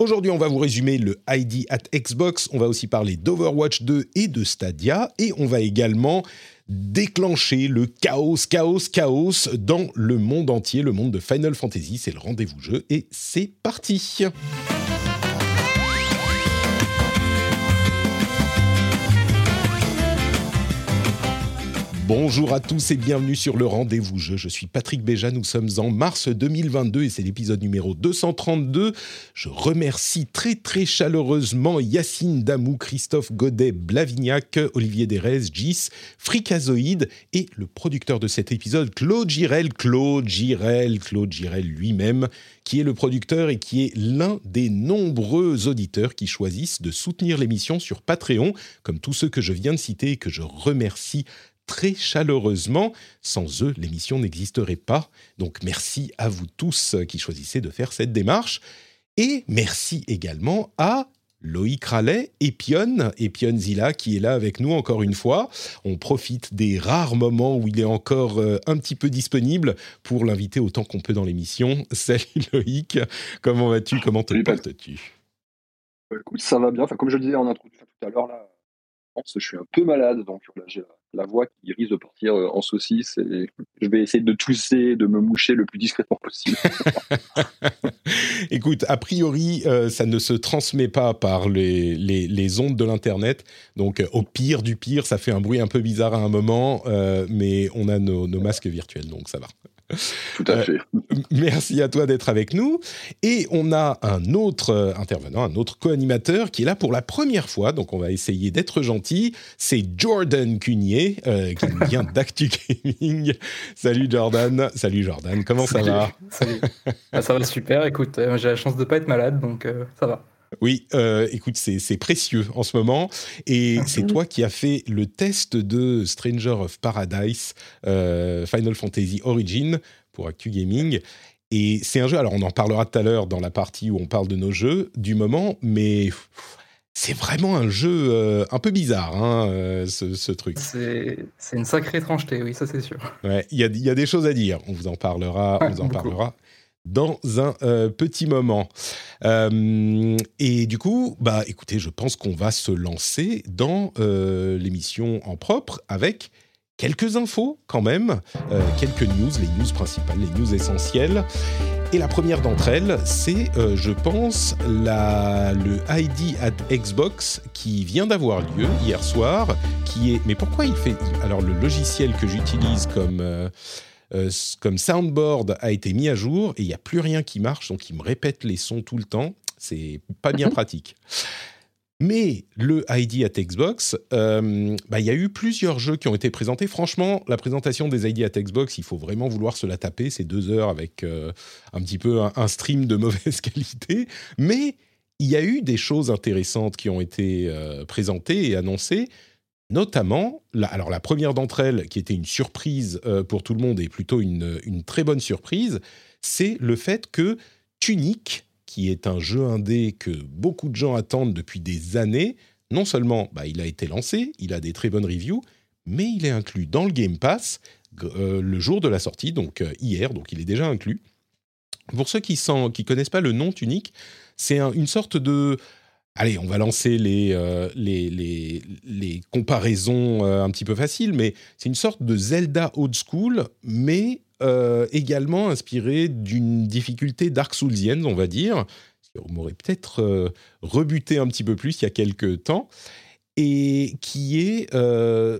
Aujourd'hui, on va vous résumer le ID at Xbox. On va aussi parler d'Overwatch 2 et de Stadia. Et on va également déclencher le chaos, chaos, chaos dans le monde entier, le monde de Final Fantasy. C'est le rendez-vous jeu et c'est parti. Bonjour à tous et bienvenue sur le rendez-vous jeu. Je suis Patrick Béja, nous sommes en mars 2022 et c'est l'épisode numéro 232. Je remercie très très chaleureusement Yacine Damou, Christophe Godet, Blavignac, Olivier Derez, Gis, Fricazoïde et le producteur de cet épisode, Claude Girel, Claude Girel, Claude Girel lui-même, qui est le producteur et qui est l'un des nombreux auditeurs qui choisissent de soutenir l'émission sur Patreon, comme tous ceux que je viens de citer et que je remercie très chaleureusement. Sans eux, l'émission n'existerait pas. Donc merci à vous tous qui choisissez de faire cette démarche. Et merci également à Loïc Rallet, Epion, Epion Zilla, qui est là avec nous encore une fois. On profite des rares moments où il est encore euh, un petit peu disponible pour l'inviter autant qu'on peut dans l'émission. Salut Loïc, comment vas-tu? Comment te portes-tu? Écoute, ça va bien. Enfin, comme je le disais en introduction tout à l'heure, là, je suis un peu malade, donc là, j'ai la voix qui risque de partir euh, en saucisse je vais essayer de tousser, de me moucher le plus discrètement possible. Écoute, a priori, euh, ça ne se transmet pas par les, ondes de l'Internet. Donc, euh, au pire du pire, ça fait un bruit un peu bizarre à un moment, mais on a nos masques virtuels, donc ça va. Tout à fait. merci à toi d'être avec nous. Et on a un autre intervenant, un autre co-animateur qui est là pour la première fois. Donc on va essayer d'être gentil. C'est Jordan Cunier euh, qui vient d'Actu Gaming. Salut Jordan. Salut Jordan. Comment ça va? Salut. Ah, ça va super. Écoute, euh, j'ai la chance de ne pas être malade, donc euh, ça va. Oui, euh, écoute, c'est précieux en ce moment. Et c'est toi qui as fait le test de Stranger of Paradise euh, Final Fantasy Origin pour Actu Gaming. Et c'est un jeu, alors on en parlera tout à l'heure dans la partie où on parle de nos jeux du moment, mais c'est vraiment un jeu euh, un peu bizarre, hein, ce, truc. C'est une sacrée étrangeté, oui, ça c'est sûr. Il y, a, des choses à dire, on vous en parlera, on vous en parlera dans un euh, petit moment. Euh, et du coup, bah, écoutez, je pense qu'on va se lancer dans euh, l'émission en propre avec quelques infos quand même, quelques news, les news principales, les news essentielles. Et la première d'entre elles, c'est, je pense, la, le ID at Xbox qui vient d'avoir lieu hier soir, qui est... Mais pourquoi il fait... Alors le logiciel que j'utilise comme euh, comme soundboard a été mis à jour et il n'y a plus rien qui marche, donc il me répète les sons tout le temps. C'est pas bien pratique. Mais le ID at Xbox, euh, bah, il y a eu plusieurs jeux qui ont été présentés. Franchement, la présentation des ID at Xbox, il faut vraiment vouloir se la taper. C'est deux heures avec euh, un petit peu un, stream de mauvaise qualité. Mais il y a eu des choses intéressantes qui ont été présentées et annoncées. Notamment, la, alors la première d'entre elles, qui était une surprise euh, pour tout le monde et plutôt une, très bonne surprise, c'est le fait que Tunic, qui est un jeu indé que beaucoup de gens attendent depuis des années, non seulement bah, il a été lancé, il a des très bonnes reviews, mais il est inclus dans le Game Pass euh, le jour de la sortie, donc euh, hier, donc il est déjà inclus. Pour ceux qui ne connaissent pas le nom Tunic, c'est une sorte de Allez, on va lancer les, euh, les, les, comparaisons euh, un petit peu faciles, mais c'est une sorte de Zelda old school, mais euh, également inspiré d'une difficulté Dark Soulsienne, on va dire. On m'aurait peut-être rebuté un petit peu plus il y a quelques temps. Et qui est.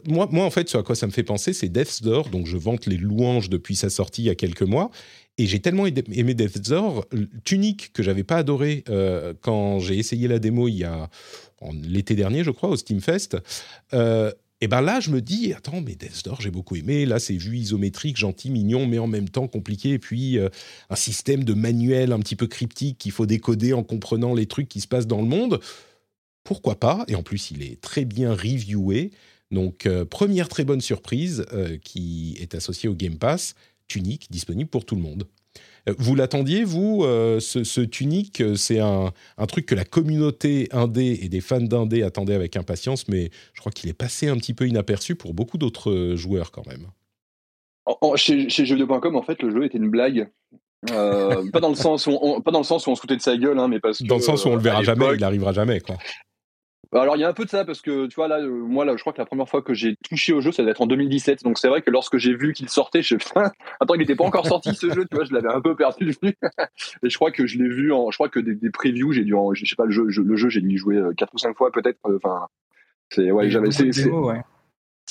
moi, moi, en fait, ce à quoi ça me fait penser, c'est Death's Door, donc je vante les louanges depuis sa sortie il y a quelques mois. Et j'ai tellement aimé Death's Door, Tunic, que j'avais pas adoré quand j'ai essayé la démo il y a l'été dernier, je crois, au Steamfest. Euh, et ben là, je me dis, attends, mais Death Door, j'ai beaucoup aimé. Là, c'est vu isométrique, gentil, mignon, mais en même temps compliqué. Et puis, euh, un système de manuel un petit peu cryptique qu'il faut décoder en comprenant les trucs qui se passent dans le monde. Pourquoi pas? Et en plus, il est très bien reviewé. Donc, euh, première très bonne surprise euh, qui est associée au Game Pass, Tunic, disponible pour tout le monde. Euh, vous l'attendiez, vous, euh, ce, ce, Tunic C'est un, un, truc que la communauté indé et des fans d'indé attendaient avec impatience, mais je crois qu'il est passé un petit peu inaperçu pour beaucoup d'autres euh, joueurs quand même. En, en, chez, chez jeuxvideo.com, en fait, le jeu était une blague. Euh, pas dans le sens où on, pas dans le sens où on se foutait de sa gueule, hein, mais parce que dans le sens où on le verra jamais, il arrivera jamais, quoi. Alors il y a un peu de ça parce que tu vois là, euh, moi là, je crois que la première fois que j'ai touché au jeu, ça devait être en 2017. Donc c'est vrai que lorsque j'ai vu qu'il sortait, je attends, il n'était pas encore sorti ce jeu, tu vois, je l'avais un peu perdu de vue. Et je crois que je l'ai vu en, je crois que des, des previews, j'ai dû, en, je sais pas le jeu, je, le jeu, j'ai dû y jouer quatre ou cinq fois peut-être. Enfin, c'est ouais, j'avais. C'est, ouais.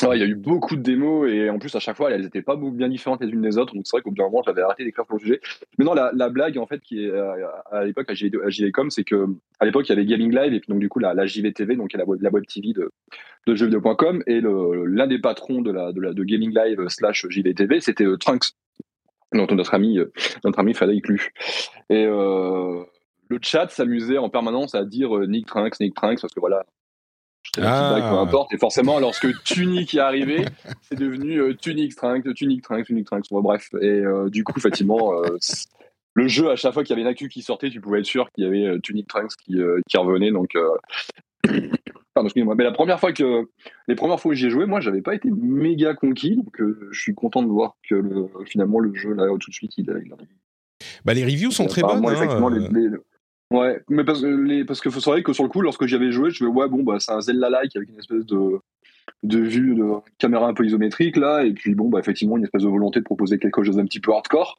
Il y a eu beaucoup de démos et en plus à chaque fois elles n'étaient pas bien différentes les unes des autres. Donc c'est vrai qu'au bout d'un moment j'avais arrêté d'écrire pour le sujet. Mais non, la, la, blague en fait qui est à, l'époque à JVcom, c'est que à l'époque il y avait Gaming Live et puis donc du coup la, JVTV, donc la, la web TV de, de jeuxvideo.com et l'un des patrons de Gaming Live slash JVTV, c'était euh, Trunks, donc notre ami euh, notre ami Lu. Et euh, le chat s'amusait en permanence à dire euh, Nick Trunks, Nick Trunks parce que voilà ah. peu importe. Et forcément, lorsque Tunic est arrivé, c'est devenu euh, Tunic Trunks, Tunic Trunks, Tunic Trunks. Bon, bref. Et euh, du coup, effectivement, euh, le jeu, à chaque fois qu'il y avait une actu qui sortait, tu pouvais être sûr qu'il y avait euh, Tunic Trunks qui, qui revenait. Donc, pardon, excusez-moi. Mais la première fois que, les premières fois où j'y ai joué, moi, j'avais pas été méga conquis. Donc, je suis content de voir que le, finalement, le jeu, là, tout de suite, il, il arrive. Bah, les reviews sont très bonnes. Hein, effectivement, les, les, Ouais, mais parce, les, parce que faut savoir que sur le coup, lorsque j'y avais joué, je me ouais, bon, bah, c'est un Zelda-like avec une espèce de, de vue de caméra un peu isométrique, là, et puis bon, bah, effectivement, une espèce de volonté de proposer quelque chose d'un petit peu hardcore.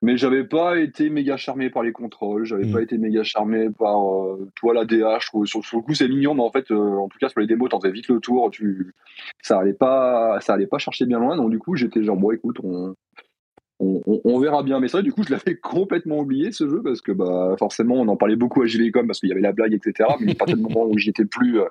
Mais j'avais pas été méga charmé par les contrôles, j'avais mmh. pas été méga charmé par euh, toi la DH. Sur, sur, le coup, c'est mignon, mais en fait, euh, en tout cas, sur les démos, t'en faisais vite le tour, tu, ça allait pas, ça allait pas chercher bien loin. Donc, du coup, j'étais genre, bon, écoute, on, on, on, on, verra bien. Mais ça, du coup, je l'avais complètement oublié ce jeu parce que bah, forcément, on en parlait beaucoup à JVcom parce qu'il y avait la blague, etc. Mais à partir du moment où j'y étais plus, euh,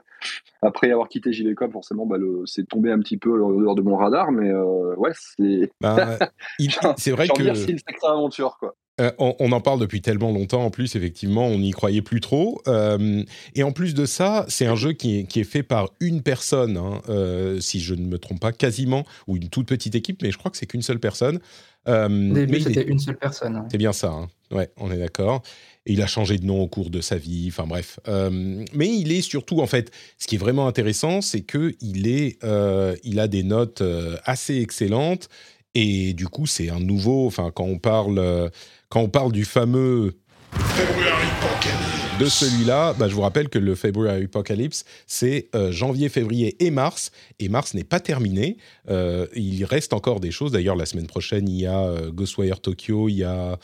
après avoir quitté JVcom, forcément, bah, c'est tombé un petit peu dehors de mon radar. Mais euh, ouais, c'est. Bah, c'est vrai que. C'est une sacrée aventure, quoi. Euh, on, on, en parle depuis tellement longtemps. En plus, effectivement, on n'y croyait plus trop. Euh, et en plus de ça, c'est un jeu qui est, qui est, fait par une personne, hein, euh, si je ne me trompe pas, quasiment, ou une toute petite équipe, mais je crois que c'est qu'une seule personne. Euh, mais c'était est... une seule personne. Ouais. C'est bien ça. Hein. Ouais, on est d'accord. Et il a changé de nom au cours de sa vie. Enfin bref. Mais il est surtout, en fait, ce qui est vraiment intéressant, c'est que il est, euh, il a des notes assez excellentes. Et du coup, c'est un nouveau. Enfin, quand on parle quand on parle du fameux de celui-là, bah, je vous rappelle que le February Apocalypse, c'est euh, janvier, février et mars. Et mars n'est pas terminé. Euh, il reste encore des choses. D'ailleurs, la semaine prochaine, il y a euh, Ghostwire Tokyo, il y a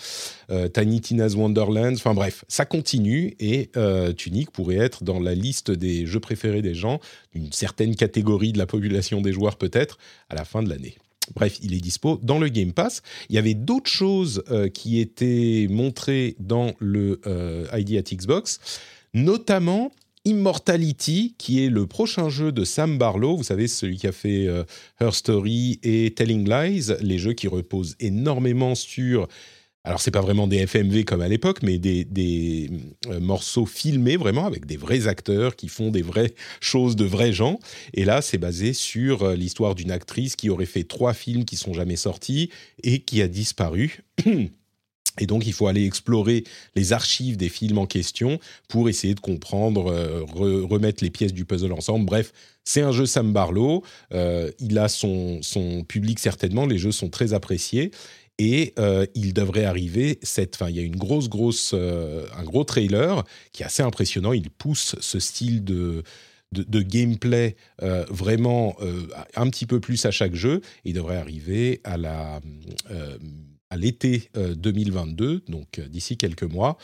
euh, Tiny Tina's Wonderlands. Enfin bref, ça continue. Et Tunic pourrait être dans la liste des jeux préférés des gens, d'une certaine catégorie de la population des joueurs peut-être, à la fin de l'année. Bref, il est dispo dans le Game Pass. Il y avait d'autres choses euh, qui étaient montrées dans le euh, ID Xbox, notamment Immortality, qui est le prochain jeu de Sam Barlow. Vous savez, celui qui a fait euh, Her Story et Telling Lies, les jeux qui reposent énormément sur alors c'est pas vraiment des FMV comme à l'époque, mais des, des euh, morceaux filmés vraiment avec des vrais acteurs qui font des vraies choses de vrais gens. Et là, c'est basé sur euh, l'histoire d'une actrice qui aurait fait trois films qui sont jamais sortis et qui a disparu. Et donc, il faut aller explorer les archives des films en question pour essayer de comprendre, euh, re remettre les pièces du puzzle ensemble. Bref, c'est un jeu Sam Barlow. Il a son, son public certainement. Les jeux sont très appréciés et euh, il devrait arriver cette fin. Il y a une grosse, grosse, euh, un gros trailer qui est assez impressionnant. Il pousse ce style de, de, gameplay euh, vraiment un petit peu plus à chaque jeu. Il devrait arriver à la à l'été 2022, donc d'ici quelques mois.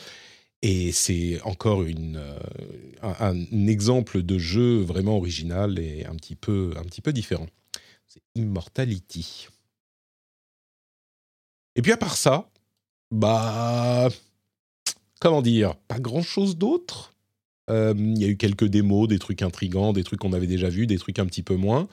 Et c'est encore une, un, un, exemple de jeu vraiment original et un petit peu, un petit peu différent. C'est Immortality. Et puis à part ça, bah. Comment dire Pas grand chose d'autre Euh, il y a eu quelques démos, des trucs intrigants, des trucs qu'on avait déjà vus, des trucs un petit peu moins.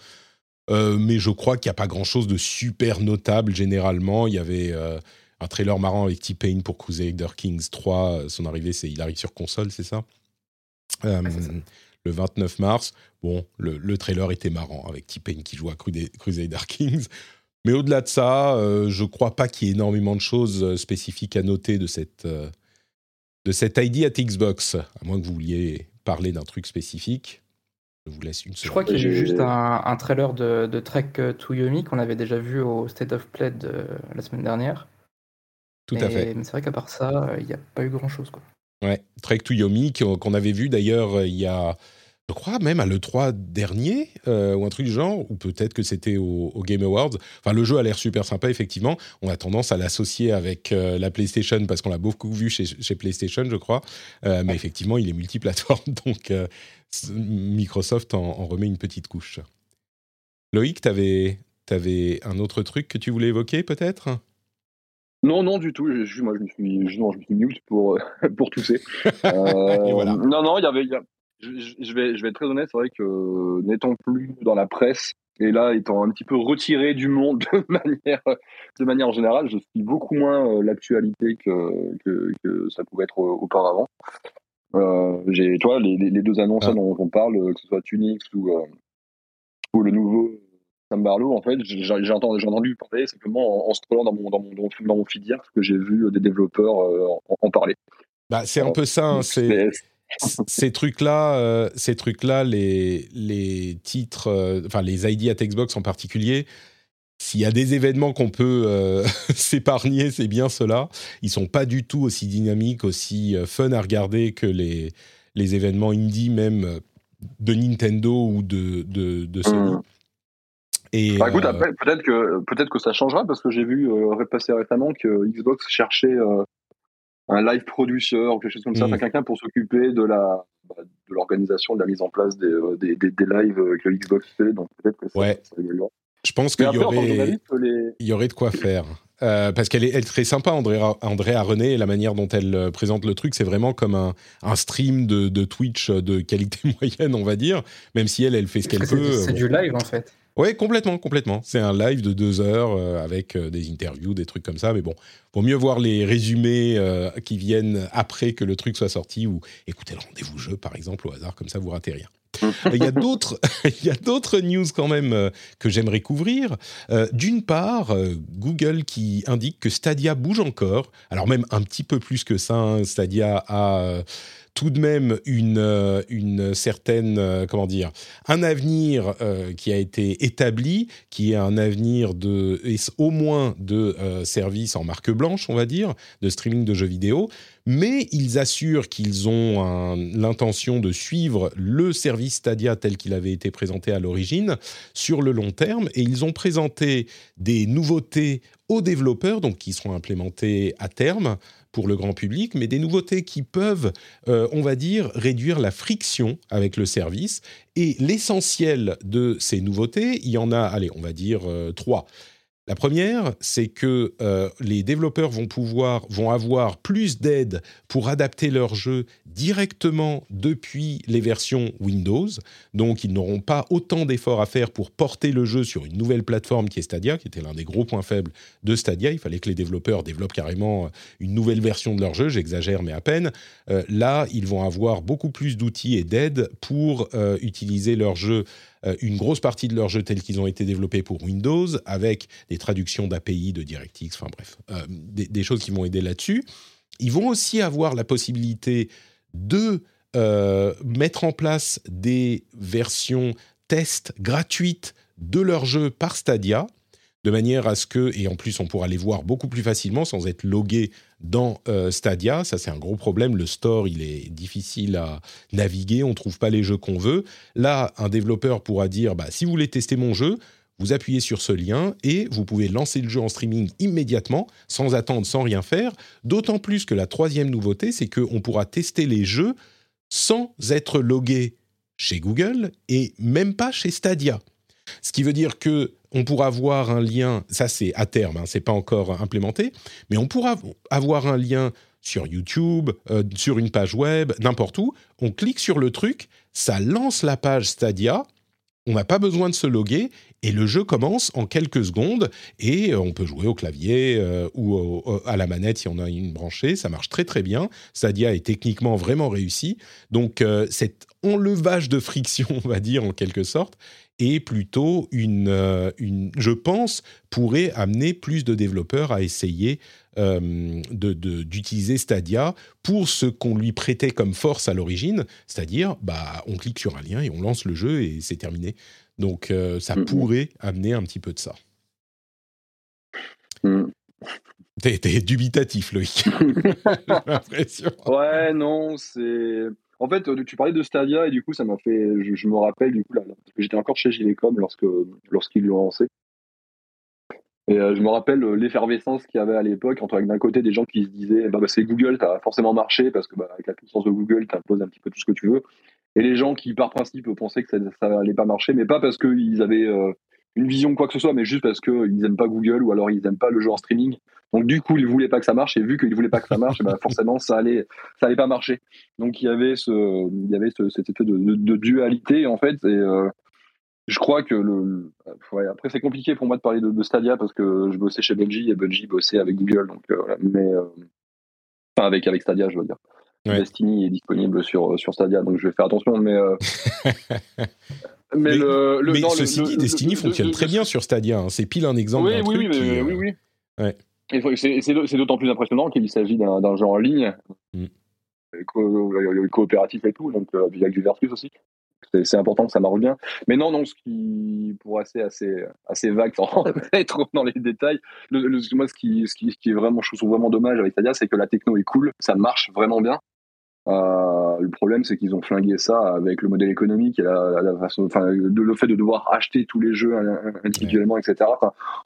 Euh, mais je crois qu'il n'y a pas grand-chose de super notable généralement. Il y avait euh, un trailer marrant avec T-Pain pour Crusader Kings 3. Son arrivée, c'est il arrive sur console, c'est ça, Le 29 mars. Bon, le, le, trailer était marrant avec T-Pain qui joue à Crusader Kings. Mais au-delà de ça, je ne crois pas qu'il y ait énormément de choses spécifiques à noter de cette de cette ID at Xbox, à moins que vous vouliez parler d'un truc spécifique. Je vous laisse une seconde. Je crois qu'il y a juste un, trailer de, Trek to Yomi qu'on avait déjà vu au State of Play de, la semaine dernière. Tout à fait. Mais c'est vrai qu'à part ça, il n'y a pas eu grand-chose. Quoi. Ouais, Trek to Yomi qu'on avait vu d'ailleurs il y a je crois même à l'E3 dernier, euh, ou un truc du genre, ou peut-être que c'était au, Game Awards. Enfin, le jeu a l'air super sympa, effectivement. On a tendance à l'associer avec euh, la PlayStation parce qu'on l'a beaucoup vu chez, PlayStation, je crois. Euh, mais effectivement, il est multiplateforme, donc Microsoft en, remet une petite couche. Loïc, tu avais, avais un autre truc que tu voulais évoquer, peut-être? Non, non, du tout. Je, moi, je me suis, je, je me suis pour, pour tousser. voilà. Non, non, il y avait, je, vais, je vais être très honnête, c'est vrai que n'étant plus dans la presse et là étant un petit peu retiré du monde de manière, de manière générale, je suis beaucoup moins euh, l'actualité que, que, ça pouvait être auparavant. Euh, j'ai, toi, les, les, deux annonces ah. dont on parle, que ce soit Tunix ou, euh, ou le nouveau Sam Barlow, en fait, j'ai, entendu, entendu parler simplement en, en scrollant dans mon, dans mon, dans mon feed hier, que j'ai vu des développeurs en, parler. Bah, c'est un peu ça, hein, c'est ces trucs-là, euh, ces trucs-là, les, les titres, euh, enfin les ID at Xbox en particulier, s'il y a des événements qu'on peut euh, s'épargner, c'est bien cela. Ils sont pas du tout aussi dynamiques, aussi fun à regarder que les, les événements indie même de Nintendo ou de, de, de Sony. Mmh. Et bah, écoute, peut-être que peut-être que ça changera parce que j'ai vu repasser récemment que Xbox cherchait un live producer ou quelque chose comme ça, mm. quelqu'un pour s'occuper de la bah, de l'organisation, de la mise en place des, euh, des, des, lives que Xbox fait. Donc peut-être que ça, ouais. Je pense qu'il y, aurait, il y aurait de quoi faire. Euh, parce qu'elle est, elle très sympa, Andrea, Andrea René, et la manière dont elle euh, présente le truc, c'est vraiment comme un, un stream de, de, Twitch de qualité moyenne, on va dire, même si elle, elle fait ce qu'elle peut. C'est du live, en fait. Oui, complètement, complètement. C'est un live de deux heures euh, avec euh, des interviews, des trucs comme ça. Mais bon, vaut mieux voir les résumés euh, qui viennent après que le truc soit sorti ou écoutez le rendez-vous jeu, par exemple, au hasard, comme ça vous ratez rien. il y a d'autres, il y a d'autres news quand même que j'aimerais couvrir. D'une part, Google qui indique que Stadia bouge encore. Alors même un petit peu plus que ça. Hein. Stadia a tout de même une, euh, une certaine, euh, comment dire, un avenir euh, qui a été établi, qui est un avenir de, au moins de services en marque blanche, on va dire, de streaming de jeux vidéo, mais ils assurent qu'ils ont l'intention de suivre le service Stadia tel qu'il avait été présenté à l'origine sur le long terme, et ils ont présenté des nouveautés aux développeurs, donc qui seront implémentées à terme pour le grand public, mais des nouveautés qui peuvent, euh, on va dire, réduire la friction avec le service. Et l'essentiel de ces nouveautés, il y en a, allez, on va dire euh, trois. La première, c'est que euh, les développeurs vont pouvoir, vont avoir plus d'aide pour adapter leur jeu directement depuis les versions Windows. Donc, ils n'auront pas autant d'efforts à faire pour porter le jeu sur une nouvelle plateforme qui est Stadia, qui était l'un des gros points faibles de Stadia. Il fallait que les développeurs développent carrément une nouvelle version de leur jeu. J'exagère, mais à peine. Euh, là, ils vont avoir beaucoup plus d'outils et d'aide pour euh, utiliser leur jeu euh, une grosse partie de leurs jeux tels qu'ils ont été développés pour Windows, avec des traductions d'API, de DirectX, enfin bref, euh, des, choses qui vont aider là-dessus. Ils vont aussi avoir la possibilité de euh, mettre en place des versions test gratuites de leurs jeux par Stadia, de manière à ce que, et en plus on pourra les voir beaucoup plus facilement sans être logué dans euh, Stadia. Ça c'est un gros problème, le store il est difficile à naviguer, on ne trouve pas les jeux qu'on veut. Là, un développeur pourra dire, bah, si vous voulez tester mon jeu, vous appuyez sur ce lien et vous pouvez lancer le jeu en streaming immédiatement, sans attendre, sans rien faire. D'autant plus que la troisième nouveauté, c'est qu'on pourra tester les jeux sans être logué chez Google et même pas chez Stadia. Ce qui veut dire que on pourra avoir un lien, ça c'est à terme, hein, c'est pas encore implémenté, mais on pourra avoir un lien sur YouTube, sur une page web, n'importe où. On clique sur le truc, ça lance la page Stadia. On n'a pas besoin de se loguer et le jeu commence en quelques secondes et on peut jouer au clavier ou à la manette si on a une branchée. Ça marche très très bien. Stadia est techniquement vraiment réussi. Donc cet enlevage de friction, on va dire en quelque sorte, et plutôt une, euh, une, je pense, pourrait amener plus de développeurs à essayer euh, d'utiliser Stadia pour ce qu'on lui prêtait comme force à l'origine, c'est-à-dire, bah, on clique sur un lien et on lance le jeu et c'est terminé. Donc, euh, ça pourrait amener un petit peu de ça. Mm. T'es dubitatif, Loïc. J'ai l'impression. Ouais, non, c'est en fait, euh, tu parlais de Stadia et du coup, ça m'a fait. Je, me rappelle du coup, là, que j'étais encore chez Gilecom lorsque lorsqu'ils l'ont lancé. Et euh, je me rappelle euh, l'effervescence qu'il y avait à l'époque entre d'un côté des gens qui se disaient bah, bah c'est Google, ça a forcément marché parce que bah, avec la puissance de Google, tu imposes un petit peu tout ce que tu veux. Et les gens qui par principe pensaient que ça, ça allait pas marcher, mais pas parce qu'ils avaient une vision quoi que ce soit, mais juste parce qu'ils n'aiment pas Google ou alors ils n'aiment pas le jeu en streaming. Donc du coup, ils voulaient pas que ça marche et vu qu'ils voulaient pas que ça marche, bah, forcément ça allait, ça allait pas marcher. Donc il y avait ce, il y avait ce, cet effet de, de, dualité en fait. Et euh, je crois que le, après c'est compliqué pour moi de parler de, Stadia parce que je bossais chez Bungie et Bungie bossait avec Google. Donc euh, mais euh, enfin avec avec Stadia, je veux dire. Destiny est disponible sur sur Stadia, donc je vais faire attention. Mais mais, le, mais ceci dit, Destiny fonctionne très bien sur Stadia. Hein. C'est pile un exemple. Oui, oui, truc oui, oui, oui. Ouais. C'est d'autant plus impressionnant qu'il s'agit d'un jeu en ligne, mm. coopératif et tout, donc euh, avec du vertus aussi. C'est important que ça marche bien. Mais non, non, ce qui, pour assez, assez, assez vague, sans être dans les détails, le, moi, ce qui, ce, qui, ce qui est vraiment, je trouve vraiment dommage avec Stadia, c'est que la techno est cool, ça marche vraiment bien. Euh, le problème, c'est qu'ils ont flingué ça avec le modèle économique et la, façon, enfin, le fait de devoir acheter tous les jeux individuellement, etc.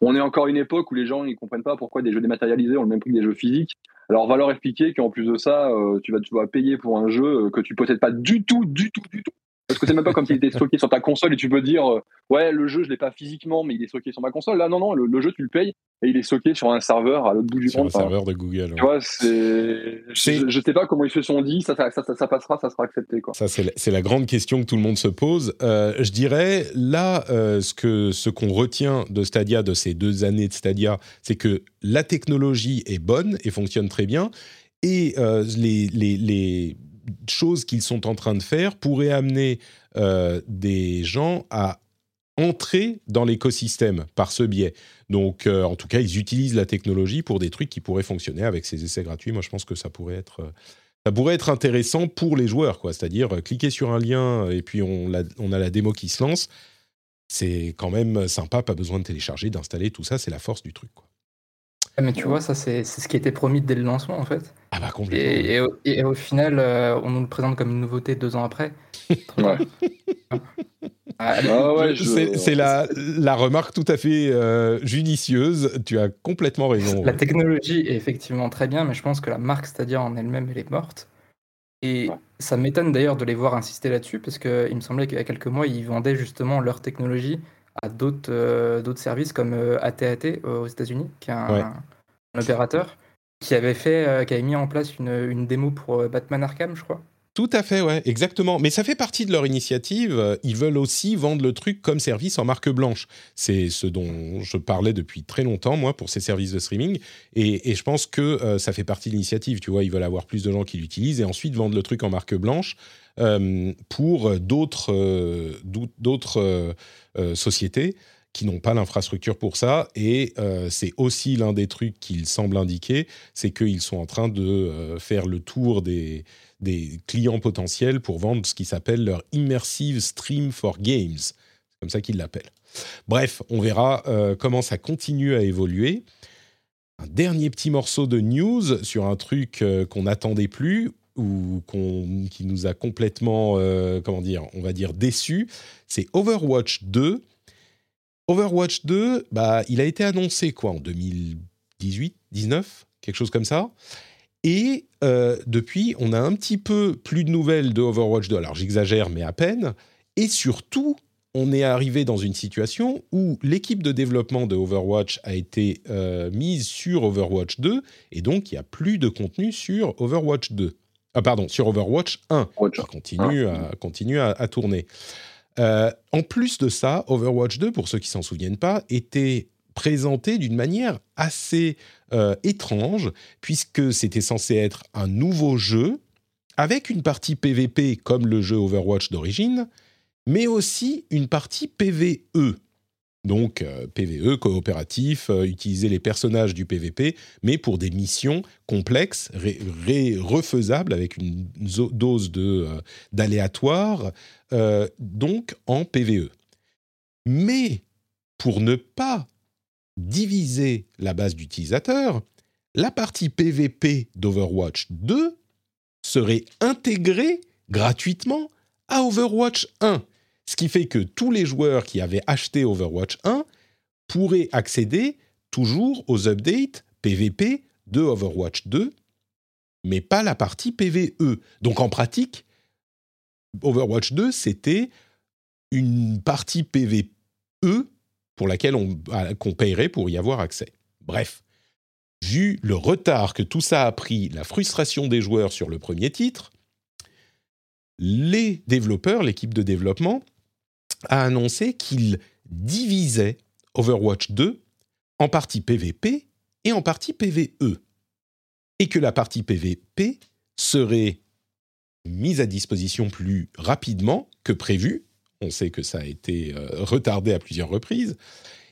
on est encore une époque où les gens ils comprennent pas pourquoi des jeux dématérialisés ont le même prix que des jeux physiques. Alors, va leur expliquer qu'en plus de ça, euh, tu vas, tu vas payer pour un jeu que tu possèdes pas du tout, du tout, du tout. Parce que c'est même pas comme s'il était stocké sur ta console et tu peux dire euh, ouais le jeu je l'ai pas physiquement mais il est stocké sur ma console. Là non non le, jeu tu le payes et il est stocké sur un serveur à l'autre bout du monde. Sur un serveur de Google. Tu vois c'est je, je, sais pas comment ils se sont dit ça ça, ça, ça passera ça sera accepté quoi. Ça c'est la, grande question que tout le monde se pose. Euh, je dirais là euh, ce que ce qu'on retient de Stadia de ces deux années de Stadia c'est que la technologie est bonne et fonctionne très bien et les, les, les choses qu'ils sont en train de faire pourraient amener euh, des gens à entrer dans l'écosystème par ce biais. Donc, euh, en tout cas, ils utilisent la technologie pour des trucs qui pourraient fonctionner avec ces essais gratuits. Moi, je pense que ça pourrait être, euh, ça pourrait être intéressant pour les joueurs, quoi. C'est-à-dire, cliquer sur un lien et puis on, on a la démo qui se lance. C'est quand même sympa, pas besoin de télécharger, d'installer, tout ça, c'est la force du truc, quoi. Ah, mais tu vois, ça, c'est ce qui était promis dès le lancement, en fait. Ah bah complètement. Et, au, final, euh, on nous le présente comme une nouveauté deux ans après. ouais. Ah, ah c'est la, la, remarque tout à fait euh, judicieuse. Tu as complètement raison. La technologie est effectivement très bien, mais je pense que la marque Stadia en elle-même, elle est morte. Et ça m'étonne d'ailleurs de les voir insister là-dessus, parce qu'il me semblait qu'il y a quelques mois, ils vendaient justement leur technologie à d'autres euh, d'autres services comme AT&T euh, aux États-Unis, qui est un, opérateur qui avait fait, euh, qui avait mis en place une, une démo pour Batman Arkham, je crois. Tout à fait, ouais, exactement. Mais ça fait partie de leur initiative. Ils veulent aussi vendre le truc comme service en marque blanche. C'est ce dont je parlais depuis très longtemps, moi, pour ces services de streaming. Et, et je pense que ça fait partie de l'initiative. Tu vois, ils veulent avoir plus de gens qui l'utilisent et ensuite vendre le truc en marque blanche euh, pour d'autres euh, d'autres euh, sociétés qui n'ont pas l'infrastructure pour ça. Et c'est aussi l'un des trucs qu'ils semblent indiquer, c'est qu'ils sont en train de faire le tour des, des clients potentiels pour vendre ce qui s'appelle leur Immersive Stream for Games. C'est comme ça qu'ils l'appellent. Bref, on verra comment ça continue à évoluer. Un dernier petit morceau de news sur un truc qu'on n'attendait plus, ou qui nous a complètement, euh, comment dire, on va dire déçu, c'est Overwatch 2. Overwatch 2, bah, il a été annoncé quoi en 2018, 19, quelque chose comme ça. Et euh, depuis, on a un petit peu plus de nouvelles de Overwatch 2. Alors j'exagère, mais à peine. Et surtout, on est arrivé dans une situation où l'équipe de développement de Overwatch a été euh, mise sur Overwatch 2 et donc il n'y a plus de contenu sur Overwatch 2. Ah, pardon, sur Overwatch 1 qui continue, à, continue à, tourner. Euh, en plus de ça, Overwatch 2, pour ceux qui s'en souviennent pas, était présenté d'une manière assez euh, étrange, puisque c'était censé être un nouveau jeu, avec une partie PVP comme le jeu Overwatch d'origine, mais aussi une partie PVE. Donc euh, PVE, coopératif, euh, utiliser les personnages du PVP, mais pour des missions complexes, refaisables avec une dose euh, d'aléatoire, donc en PVE. Mais pour ne pas diviser la base d'utilisateurs, la partie PVP d'Overwatch 2 serait intégrée gratuitement à Overwatch 1 ce qui fait que tous les joueurs qui avaient acheté Overwatch 1 pourraient accéder toujours aux updates PVP de Overwatch 2, mais pas la partie PVE. Donc en pratique, Overwatch 2, c'était une partie PVE pour laquelle on, qu'on payerait pour y avoir accès. Bref, vu le retard que tout ça a pris, la frustration des joueurs sur le premier titre, les développeurs, l'équipe de développement, a annoncé qu'il divisait Overwatch 2 en partie PVP et en partie PVE. Et que la partie PVP serait mise à disposition plus rapidement que prévu. On sait que ça a été euh, retardé à plusieurs reprises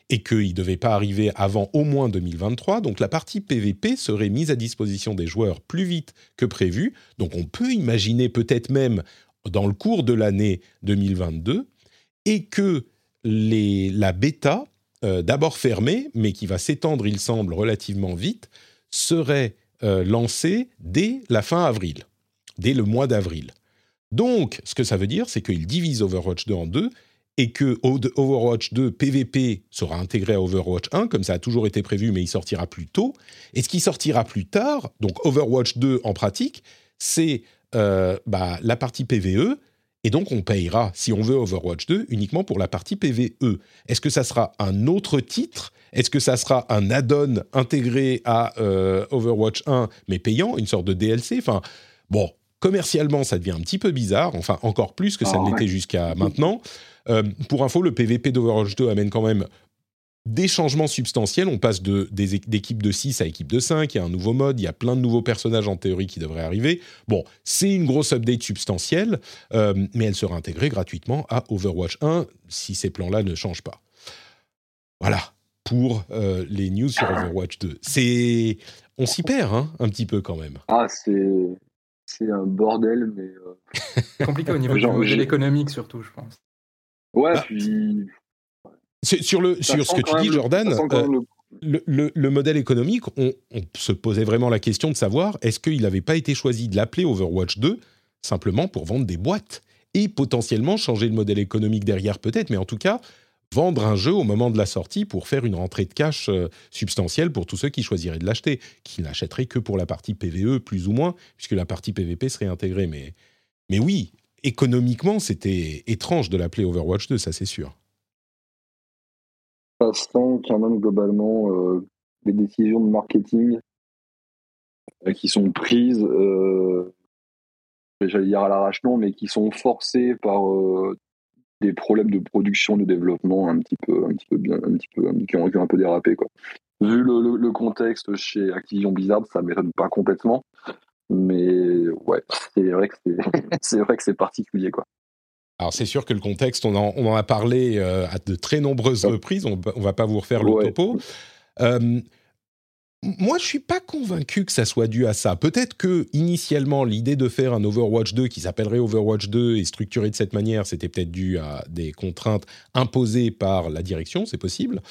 et qu'il ne devait pas arriver avant au moins 2023. Donc la partie PVP serait mise à disposition des joueurs plus vite que prévu. Donc on peut imaginer peut-être même dans le cours de l'année 2022 et que la bêta, euh, d'abord fermée, mais qui va s'étendre, il semble, relativement vite, serait euh, lancée dès la fin avril, dès le mois d'avril. Donc, ce que ça veut dire, c'est qu'il divise Overwatch 2 en deux et que Overwatch 2 PVP sera intégré à Overwatch 1, comme ça a toujours été prévu, mais il sortira plus tôt. Et ce qui sortira plus tard, donc Overwatch 2 en pratique, c'est euh, bah, la partie PVE et donc, on payera, si on veut Overwatch 2, uniquement pour la partie PVE. Est-ce que ça sera un autre titre? Est-ce que ça sera un add-on intégré à euh, Overwatch 1, mais payant, une sorte de DLC Enfin, bon, commercialement, ça devient un petit peu bizarre, enfin, encore plus que ça ne ah, l'était jusqu'à maintenant. Euh, pour info, le PVP d'Overwatch 2 amène quand même des changements substantiels. On passe de, d'équipes de 6 à équipe de 5. Il y a un nouveau mode. Il y a plein de nouveaux personnages en théorie qui devraient arriver. Bon, c'est une grosse update substantielle, euh, mais elle sera intégrée gratuitement à Overwatch 1 si ces plans-là ne changent pas. Voilà pour euh, les news sur Overwatch 2. C'est, on s'y perd hein, un petit peu quand même. Ah, c'est, c'est un bordel, mais euh... compliqué au niveau du modèle économique surtout, je pense. Ouais, ah. puis sur, le, sur ce que tu dis, Jordan, euh, le... Le, modèle économique, on, se posait vraiment la question de savoir est-ce qu'il n'avait pas été choisi de l'appeler Overwatch 2 simplement pour vendre des boîtes et potentiellement changer le modèle économique derrière peut-être, mais en tout cas vendre un jeu au moment de la sortie pour faire une rentrée de cash euh, substantielle pour tous ceux qui choisiraient de l'acheter, qui n'achèteraient que pour la partie PVE plus ou moins, puisque la partie PVP serait intégrée. Mais, mais oui, économiquement, c'était étrange de l'appeler Overwatch 2, ça c'est sûr ça quand même globalement euh, les décisions de marketing euh, qui sont prises, euh, j'allais dire à l'arrache non, mais qui sont forcées par des problèmes de production, de développement un petit peu, un petit peu bien, un petit peu, qui ont, un peu dérapé quoi. Vu le, contexte chez Activision Blizzard, ça m'étonne pas complètement, mais ouais, c'est vrai que c'est vrai que c'est particulier quoi. Alors c'est sûr que le contexte, on en, a parlé euh, à de très nombreuses reprises, on ne va pas vous refaire le topo. Euh, moi, je suis pas convaincu que ça soit dû à ça. Peut-être que initialement, l'idée de faire un Overwatch 2 qui s'appellerait Overwatch 2 et structuré de cette manière, c'était peut-être dû à des contraintes imposées par la direction, c'est possible.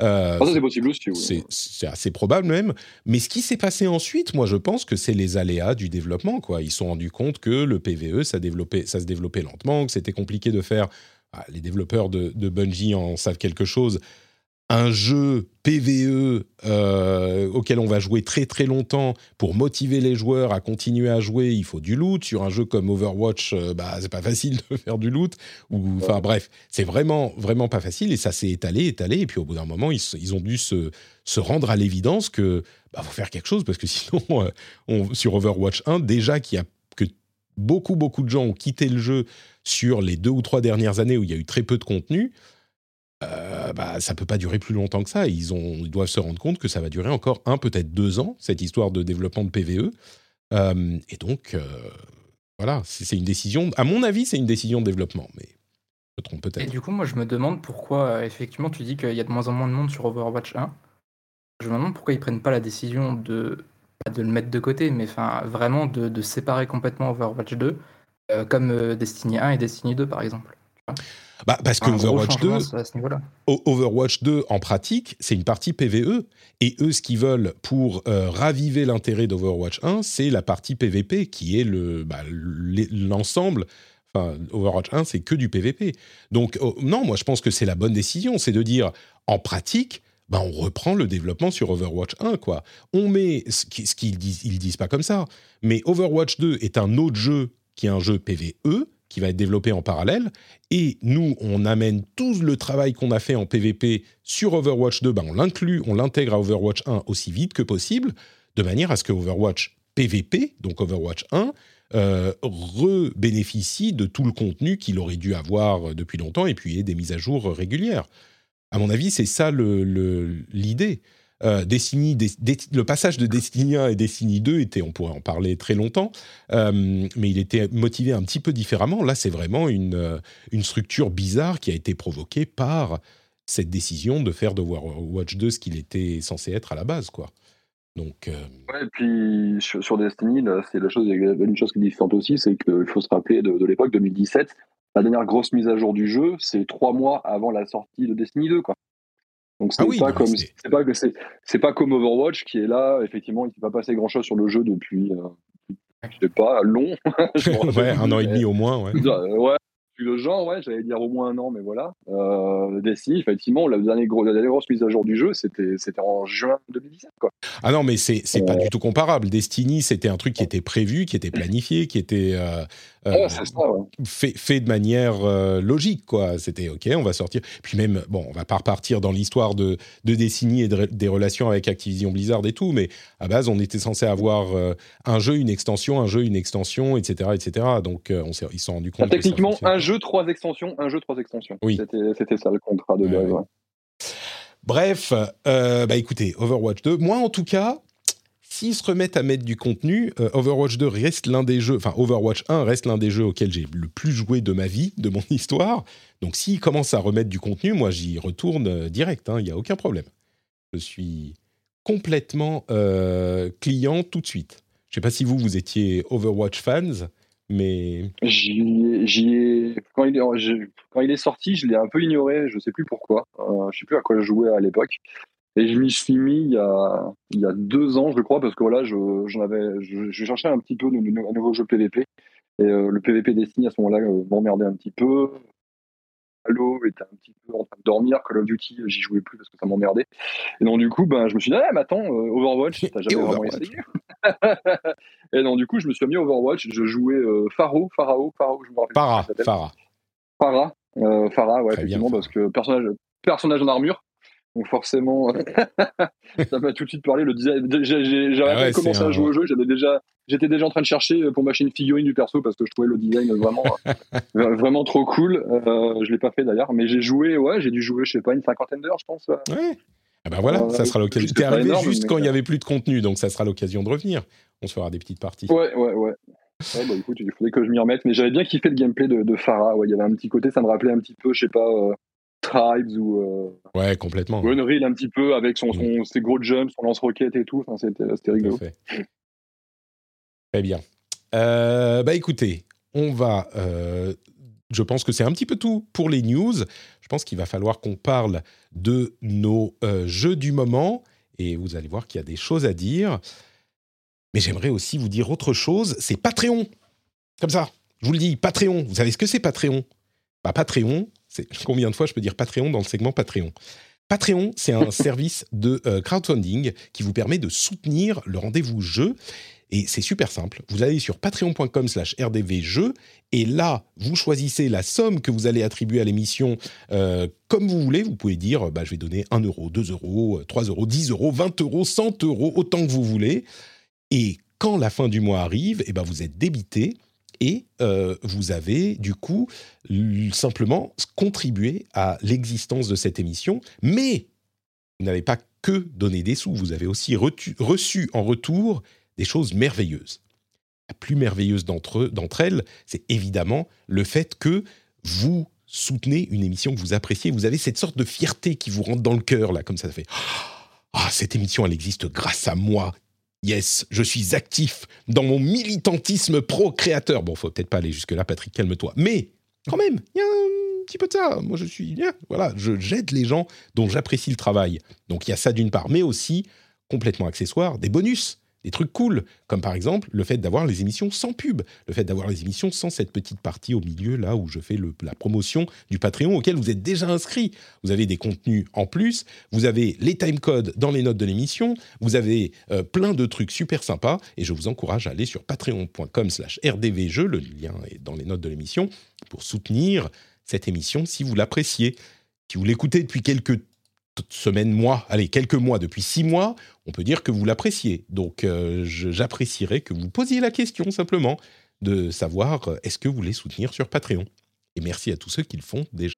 Euh, ah, c'est possible aussi. C'est assez probable même. Mais ce qui s'est passé ensuite, moi, je pense que c'est les aléas du développement. Quoi. Ils se sont rendus compte que le PVE, ça, développait, ça se développait lentement, que c'était compliqué de faire. Ah, les développeurs de, de, Bungie en savent quelque chose. Un jeu PVE euh, auquel on va jouer très très longtemps pour motiver les joueurs à continuer à jouer, il faut du loot. Sur un jeu comme Overwatch, euh, bah c'est pas facile de faire du loot. Ou enfin bref, c'est vraiment vraiment pas facile et ça s'est étalé, étalé. Et puis au bout d'un moment, ils, ont dû se, rendre à l'évidence que bah, faut faire quelque chose parce que sinon, euh, sur Overwatch 1, déjà qu'il y a que beaucoup beaucoup de gens ont quitté le jeu sur les deux ou trois dernières années où il y a eu très peu de contenu euh, bah, ça peut pas durer plus longtemps que ça. Ils, ont, ils doivent se rendre compte que ça va durer encore un, peut-être deux ans, cette histoire de développement de PVE. Euh, et donc, euh, voilà, c'est une décision, à mon avis, c'est une décision de développement, mais je me trompe peut-être. Et du coup, moi, je me demande pourquoi, effectivement, tu dis qu'il y a de moins en moins de monde sur Overwatch 1. Je me demande pourquoi ils prennent pas la décision de, pas de le mettre de côté, mais enfin, vraiment de, de séparer complètement Overwatch 2, comme Destiny 1 et Destiny 2, par exemple. Bah, parce que Overwatch 2, Overwatch 2, en pratique, c'est une partie PVE. Et eux, ce qu'ils veulent pour euh, raviver l'intérêt d'Overwatch 1, c'est la partie PVP, qui est le, bah, l'ensemble. Enfin, Overwatch 1, c'est que du PVP. Donc, oh, non, moi, je pense que c'est la bonne décision. C'est de dire, en pratique, bah, on reprend le développement sur Overwatch 1, quoi. On met, ce qu'ils disent, ils disent pas comme ça, mais Overwatch 2 est un autre jeu qui est un jeu PVE, qui va être développé en parallèle. Et nous, on amène tout le travail qu'on a fait en PvP sur Overwatch 2, ben on l'inclut, on l'intègre à Overwatch 1 aussi vite que possible, de manière à ce que Overwatch PvP, donc Overwatch 1, euh, re-bénéficie de tout le contenu qu'il aurait dû avoir depuis longtemps et puis ait des mises à jour régulières. À mon avis, c'est ça l'idée. Euh, Destiny, le passage de Destiny 1 et Destiny 2 était, on pourrait en parler très longtemps, euh, mais il était motivé un petit peu différemment. Là, c'est vraiment une, euh, une structure bizarre qui a été provoquée par cette décision de faire de Watch 2 ce qu'il était censé être à la base, quoi. Donc, ouais, et puis sur, Destiny, c'est la chose, une chose qui est différente aussi, c'est qu'il faut se rappeler de, de l'époque 2017. La dernière grosse mise à jour du jeu, c'est trois mois avant la sortie de Destiny 2, quoi. Donc c'est ah pas comme c'est pas que c'est pas comme Overwatch qui est là effectivement il s'est pas passé grand chose sur le jeu depuis euh, je sais pas long. Ouais un an et demi au moins ouais. Ouais le genre, ouais, j'allais dire au moins un an, mais voilà. Euh, Destiny, effectivement, la dernière, la dernière grosse mise à jour du jeu, c'était en juin 2017. Quoi. Ah non, mais c'est pas euh. du tout comparable. Destiny, c'était un truc qui était prévu, qui était planifié, qui était euh, euh ça, fait, fait, de manière euh, logique. quoi. C'était OK, on va sortir. Puis même, bon, on va pas repartir dans l'histoire de, de Destiny et des relations avec Activision Blizzard et tout, mais à base, on était censé avoir un jeu, une extension, un jeu, une extension, etc. etc. Donc, on ils se sont rendus compte. techniquement, un jeu jeu, trois extensions, un jeu, trois extensions. Oui. C'était ça le contrat de base. Bref, euh, bah écoutez, Overwatch 2, moi en tout cas, s'ils se remettent à mettre du contenu, euh, Overwatch 2 reste l'un des jeux, enfin Overwatch 1 reste l'un des jeux auxquels j'ai le plus joué de ma vie, de mon histoire. Donc s'ils commencent à remettre du contenu, moi j'y retourne euh, direct, hein, il n'y a aucun problème. Je suis complètement client tout de suite. Je ne sais pas si vous, vous étiez Overwatch fans. Mais j'y ai, quand il est quand il est sorti, je l'ai un peu ignoré. Je sais plus pourquoi. Euh, je sais plus à quoi je jouais à l'époque. Et je m'y suis mis il y a il y a deux ans, je crois, parce que voilà, je j'en avais, je, cherchais un petit peu un nouveau jeu PVP. Et euh, le PVP Destiny à ce moment-là euh, m'emmerdait un petit peu. Halo était un petit peu en train de dormir. Call of Duty, j'y jouais plus parce que ça m'emmerdait. Et donc, du coup, ben, je me suis dit, ah, mais attends, Overwatch, t'as jamais vraiment essayé? Et donc, du coup, je me suis mis Overwatch. Je jouais euh, Pharaoh, Pharaoh, Pharaoh, je me rappelle. Farah. Farah, euh, Farah, ouais, effectivement, parce que personnage, personnage en armure. Donc forcément, ça m'a tout de suite parlé. Le design, j'avais ah commencé à jouer au jeu, j'avais déjà, j'étais déjà en train de chercher pour m'acheter une figurine du perso parce que je trouvais le design vraiment, vraiment trop cool. Euh, je l'ai pas fait d'ailleurs, mais j'ai joué, ouais, j'ai dû jouer, je sais pas, une cinquantaine d'heures, je pense. Ouais. Ah ben voilà, ça sera l'occasion. T'es arrivé juste quand il n'y avait plus de contenu, donc ça sera l'occasion de revenir. On se fera des petites parties. Ouais, ouais, ouais. bah, écoute, il faudrait que je m'y remette, mais j'avais bien kiffé le gameplay de, de Farah. Ouais, il y avait un petit côté, ça me rappelait un petit peu, je sais pas, euh, Tribes ou. Euh, ouais, complètement. Unreal un petit peu avec son, son ses gros jumps, son lance-roquette et tout. Enfin, c'était rigolo. Très bien. Euh, bah écoutez, on va je pense que c'est un petit peu tout pour les news. Je pense qu'il va falloir qu'on parle de nos euh, jeux du moment. Et vous allez voir qu'il y a des choses à dire. Mais j'aimerais aussi vous dire autre chose. C'est Patreon. Comme ça. Je vous le dis, Patreon. Vous savez ce que c'est Patreon? Bah, Patreon, c'est combien de fois je peux dire Patreon dans le segment Patreon? Patreon, c'est un service de euh, crowdfunding qui vous permet de soutenir le rendez-vous jeu. Et c'est super simple. Vous allez sur patreon.com slash rdvjeux et là, vous choisissez la somme que vous allez attribuer à l'émission euh, comme vous voulez. Vous pouvez dire, bah, je vais donner 1 euro, 2 euros, 3 euros, 10 euros, 20 euros, 100 euros, autant que vous voulez. Et quand la fin du mois arrive, eh ben, vous êtes débité et euh, vous avez du coup simplement contribué à l'existence de cette émission. Mais vous n'avez pas que donné des sous, vous avez aussi reçu en retour des choses merveilleuses. La plus merveilleuse d'entre elles, c'est évidemment le fait que vous soutenez une émission que vous appréciez. Vous avez cette sorte de fierté qui vous rentre dans le cœur, là, comme ça, ça fait Ah, cette émission, elle existe grâce à moi. Yes, je suis actif dans mon militantisme pro-créateur. Bon, faut peut-être pas aller jusque-là, Patrick, calme-toi. Mais, quand même, il y a un petit peu de ça. Moi, je suis. Voilà, je j'aide les gens dont j'apprécie le travail. Donc, il y a ça d'une part, mais aussi, complètement accessoire, des bonus des trucs cool, comme par exemple le fait d'avoir les émissions sans pub, le fait d'avoir les émissions sans cette petite partie au milieu, là où je fais la promotion du Patreon auquel vous êtes déjà inscrit. Vous avez des contenus en plus, vous avez les timecodes dans les notes de l'émission, vous avez euh, plein de trucs super sympas, et je vous encourage à aller sur patreon.com slash rdvjeux, le lien est dans les notes de l'émission, pour soutenir cette émission si vous l'appréciez. Si vous l'écoutez depuis quelques semaines, mois, allez, quelques mois, depuis six mois, on peut dire que vous l'appréciez. Donc euh, j'apprécierais que vous posiez la question simplement de savoir euh, est-ce que vous voulez soutenir sur Patreon? Et merci à tous ceux qui le font déjà.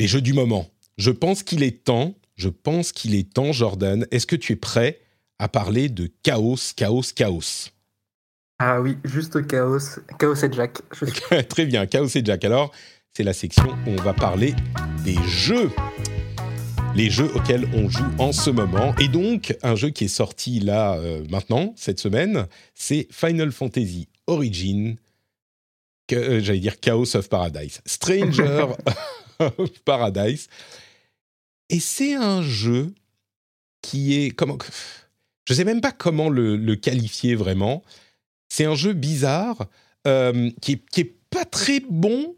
Les jeux du moment. Je pense qu'il est temps, je pense qu'il est temps, Jordan. Est-ce que tu es prêt à parler de chaos, chaos, chaos? Ah oui, juste chaos, chaos et Jack. Très bien, chaos et Jack. Alors, c'est la section où on va parler des jeux. Les jeux auxquels on joue en ce moment. Et donc, un jeu qui est sorti là, euh, maintenant, cette semaine, c'est Final Fantasy Origin, euh, j'allais dire Chaos of Paradise. Stranger Paradise. Et c'est un jeu qui est comment je sais même pas comment le, qualifier vraiment. C'est un jeu bizarre euh, qui, est, qui est pas très bon,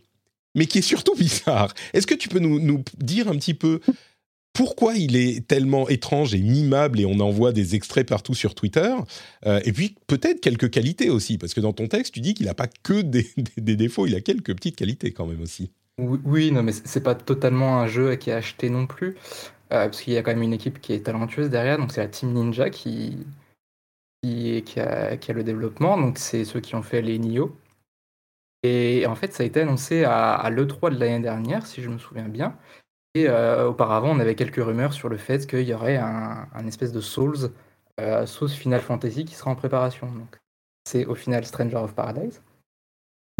mais qui est surtout bizarre. Est-ce que tu peux nous, dire un petit peu pourquoi il est tellement étrange et mimable et on envoie des extraits partout sur Twitter euh, Et puis peut-être quelques qualités aussi, parce que dans ton texte, tu dis qu'il n'a pas que des, défauts, il a quelques petites qualités quand même aussi. Oui, non, mais c'est pas totalement un jeu qui est acheté non plus, euh, parce qu'il y a quand même une équipe qui est talentueuse derrière, donc c'est la Team Ninja qui, a, le développement, donc c'est ceux qui ont fait les Nioh. Et en fait, ça a été annoncé à, l'E3 de l'année dernière, si je me souviens bien. Et euh, auparavant, on avait quelques rumeurs sur le fait qu'il y aurait un, espèce de Souls, euh, sauce Final Fantasy qui sera en préparation. C'est au final Stranger of Paradise.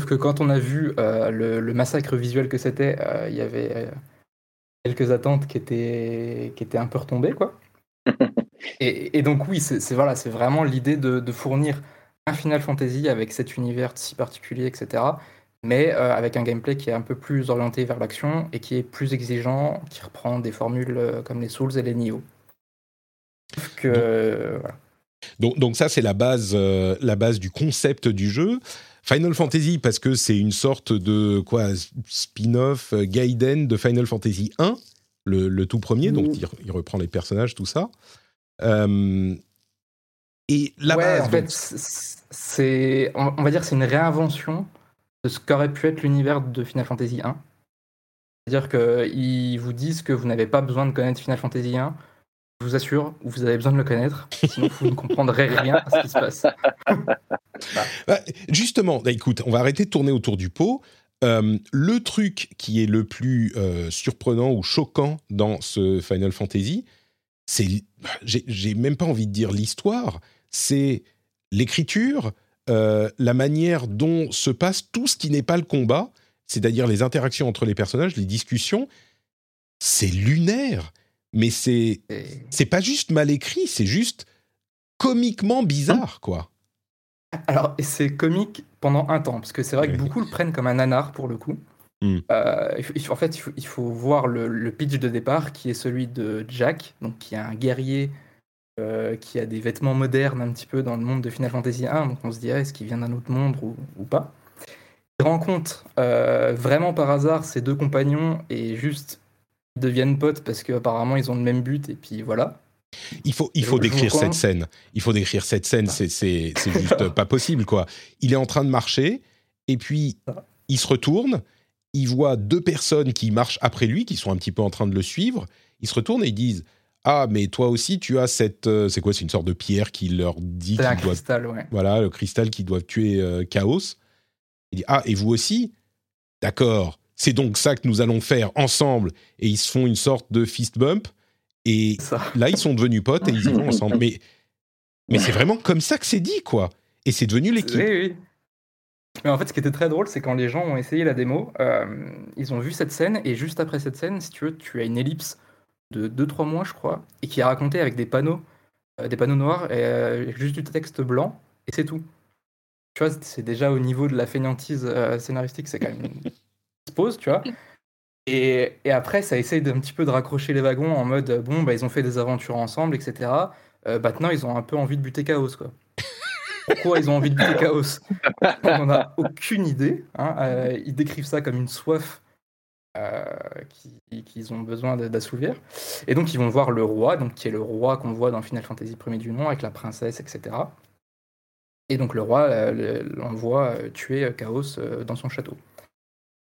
Que quand on a vu euh, le, massacre visuel que c'était, euh, il y avait euh, quelques attentes qui étaient, qui étaient un peu retombées, quoi. et, donc oui, c'est voilà, c'est vraiment l'idée de, fournir un Final Fantasy avec cet univers si particulier, etc. Mais avec un gameplay qui est un peu plus orienté vers l'action et qui est plus exigeant, qui reprend des formules comme les Souls et les Nioh. Que, donc, donc, ça, c'est la base, la base du concept du jeu. Final Fantasy parce que c'est une sorte de quoi spin-off euh, Gaiden de Final Fantasy 1, le, tout premier, donc il, reprend les personnages, tout ça. Euh, Et Ouais, base, en fait, c'est, on on va dire, c'est une réinvention de ce qu'aurait pu être l'univers de Final Fantasy 1. C'est-à-dire qu'ils vous disent que vous n'avez pas besoin de connaître Final Fantasy 1. Je vous assure, vous avez besoin de le connaître, sinon vous ne comprendrez rien à ce qui se passe. Bah, justement, bah, écoute, on va arrêter de tourner autour du pot. Euh, le truc qui est le plus euh, surprenant ou choquant dans ce Final Fantasy, c'est, j'ai j'ai même pas envie de dire l'histoire, c'est l'écriture, euh, la manière dont se passe tout ce qui n'est pas le combat, c'est-à-dire les interactions entre les personnages, les discussions. C'est lunaire, mais c'est c'est pas juste mal écrit, c'est juste comiquement bizarre, quoi. Alors, c'est comique pendant un temps, parce que c'est vrai que beaucoup le prennent comme un nanar pour le coup. Hmm. Euh, il faut- en fait, il faut, il faut voir le, le pitch de départ qui est celui de Jack, donc qui est un guerrier euh, qui a des vêtements modernes un petit peu dans le monde de Final Fantasy 1. Donc on se dirait, est-ce qu'il vient d'un autre monde ou, ou pas? Il rencontre euh, vraiment par hasard ses deux compagnons et juste ils deviennent potes parce qu'apparemment ils ont le même but et puis voilà. Il faut, il faut décrire cette scène. Il faut décrire cette scène. C'est, c'est, juste pas possible, quoi. Il est en train de marcher, et puis Ça. il se retourne. Il voit deux personnes qui marchent après lui, qui sont un petit peu en train de le suivre. Ils se retournent et ils disent Ah, mais toi aussi, tu as cette. euh, c'est quoi C'est une sorte de pierre qui leur dit C'est un doivent. cristal, ouais. Voilà, le cristal qui doivent tuer euh, Chaos. Il dit Ah, et vous aussi? D'accord. C'est donc ça que nous allons faire ensemble. Et ils se font une sorte de fist bump. Et Ça. là, ils sont devenus potes et ils y vont ensemble. Mais, mais c'est vraiment comme ça que c'est dit, quoi. Et c'est devenu l'équipe. Oui, oui. Mais en fait, ce qui était très drôle, c'est quand les gens ont essayé la démo, euh, ils ont vu cette scène, et juste après cette scène, si tu veux, tu as une ellipse de 2-3 mois, je crois, et qui est racontée avec des panneaux, euh, des panneaux noirs, et euh, juste du texte blanc, et c'est tout. Tu vois, c'est déjà au niveau de la fainéantise scénaristique, c'est quand même pause, tu vois. Et, et après, ça essaye d'un petit peu de raccrocher les wagons en mode, bon, bah, ils ont fait des aventures ensemble, etc. Euh, maintenant, ils ont un peu envie de buter Chaos, quoi. Pourquoi ils ont envie de buter Chaos? On n'en a aucune idée. hein. Euh, ils décrivent ça comme une soif euh, qui- qu'ils ont besoin d'assouvir. Et donc, ils vont voir le roi, donc, qui est le roi qu'on voit dans Final Fantasy premier du nom, avec la princesse, etc. Et donc, le roi le- l'envoie tuer Chaos dans son château.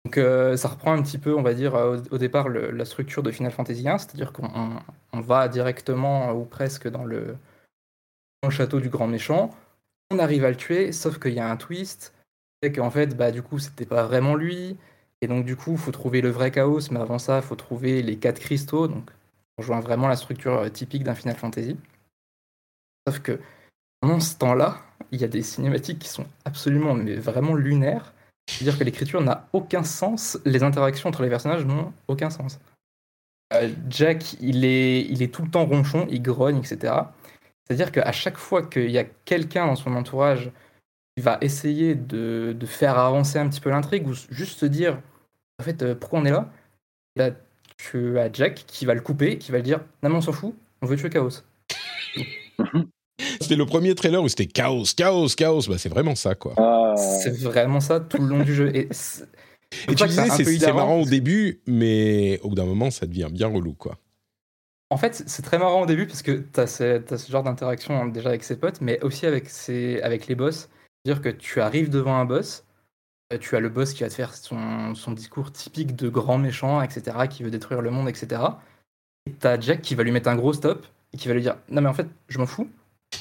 Donc, euh, ça reprend un petit peu, on va dire, euh, au, départ, la structure de Final Fantasy 1, c'est-à-dire qu'on on- on va directement euh, ou presque dans le, château du grand méchant. On arrive à le tuer, sauf qu'il y a un twist, c'est qu'en fait, bah, du coup, c'était pas vraiment lui. Et donc, du coup, faut trouver le vrai chaos, mais avant ça, il faut trouver les quatre cristaux. Donc, on rejoint vraiment la structure typique d'un Final Fantasy. Sauf que, pendant ce temps-là, il y a des cinématiques qui sont absolument, mais vraiment lunaires. C'est-à-dire que l'écriture n'a aucun sens, les interactions entre les personnages n'ont aucun sens. Euh, Jack, il est, il est tout le temps ronchon, il grogne, etc. C'est-à-dire qu'à chaque fois qu'il y a quelqu'un dans son entourage qui va essayer de, faire avancer un petit peu l'intrigue ou juste se dire en fait euh, pourquoi on est là, là tu as Jack qui va le couper, qui va le dire non mais on s'en fout, on veut tuer Chaos. C'était le premier trailer où c'était chaos, chaos, chaos. Bah, c'est vraiment ça, quoi. Ah, C'est vraiment ça tout le long du jeu. Et, tu disais, c'est marrant au début, mais au bout d'un moment, ça devient bien relou, quoi. En fait, c'est- très marrant au début parce que tu as ce genre d'interaction hein, déjà avec ses potes, mais aussi avec, ses, avec les boss. C'est-à-dire que tu arrives devant un boss, euh, tu as le boss qui va te faire son, son discours typique de grand méchant, etc., qui veut détruire le monde, etc. Et tu as Jack qui va lui mettre un gros stop et qui va lui dire Non, mais en fait, je m'en fous.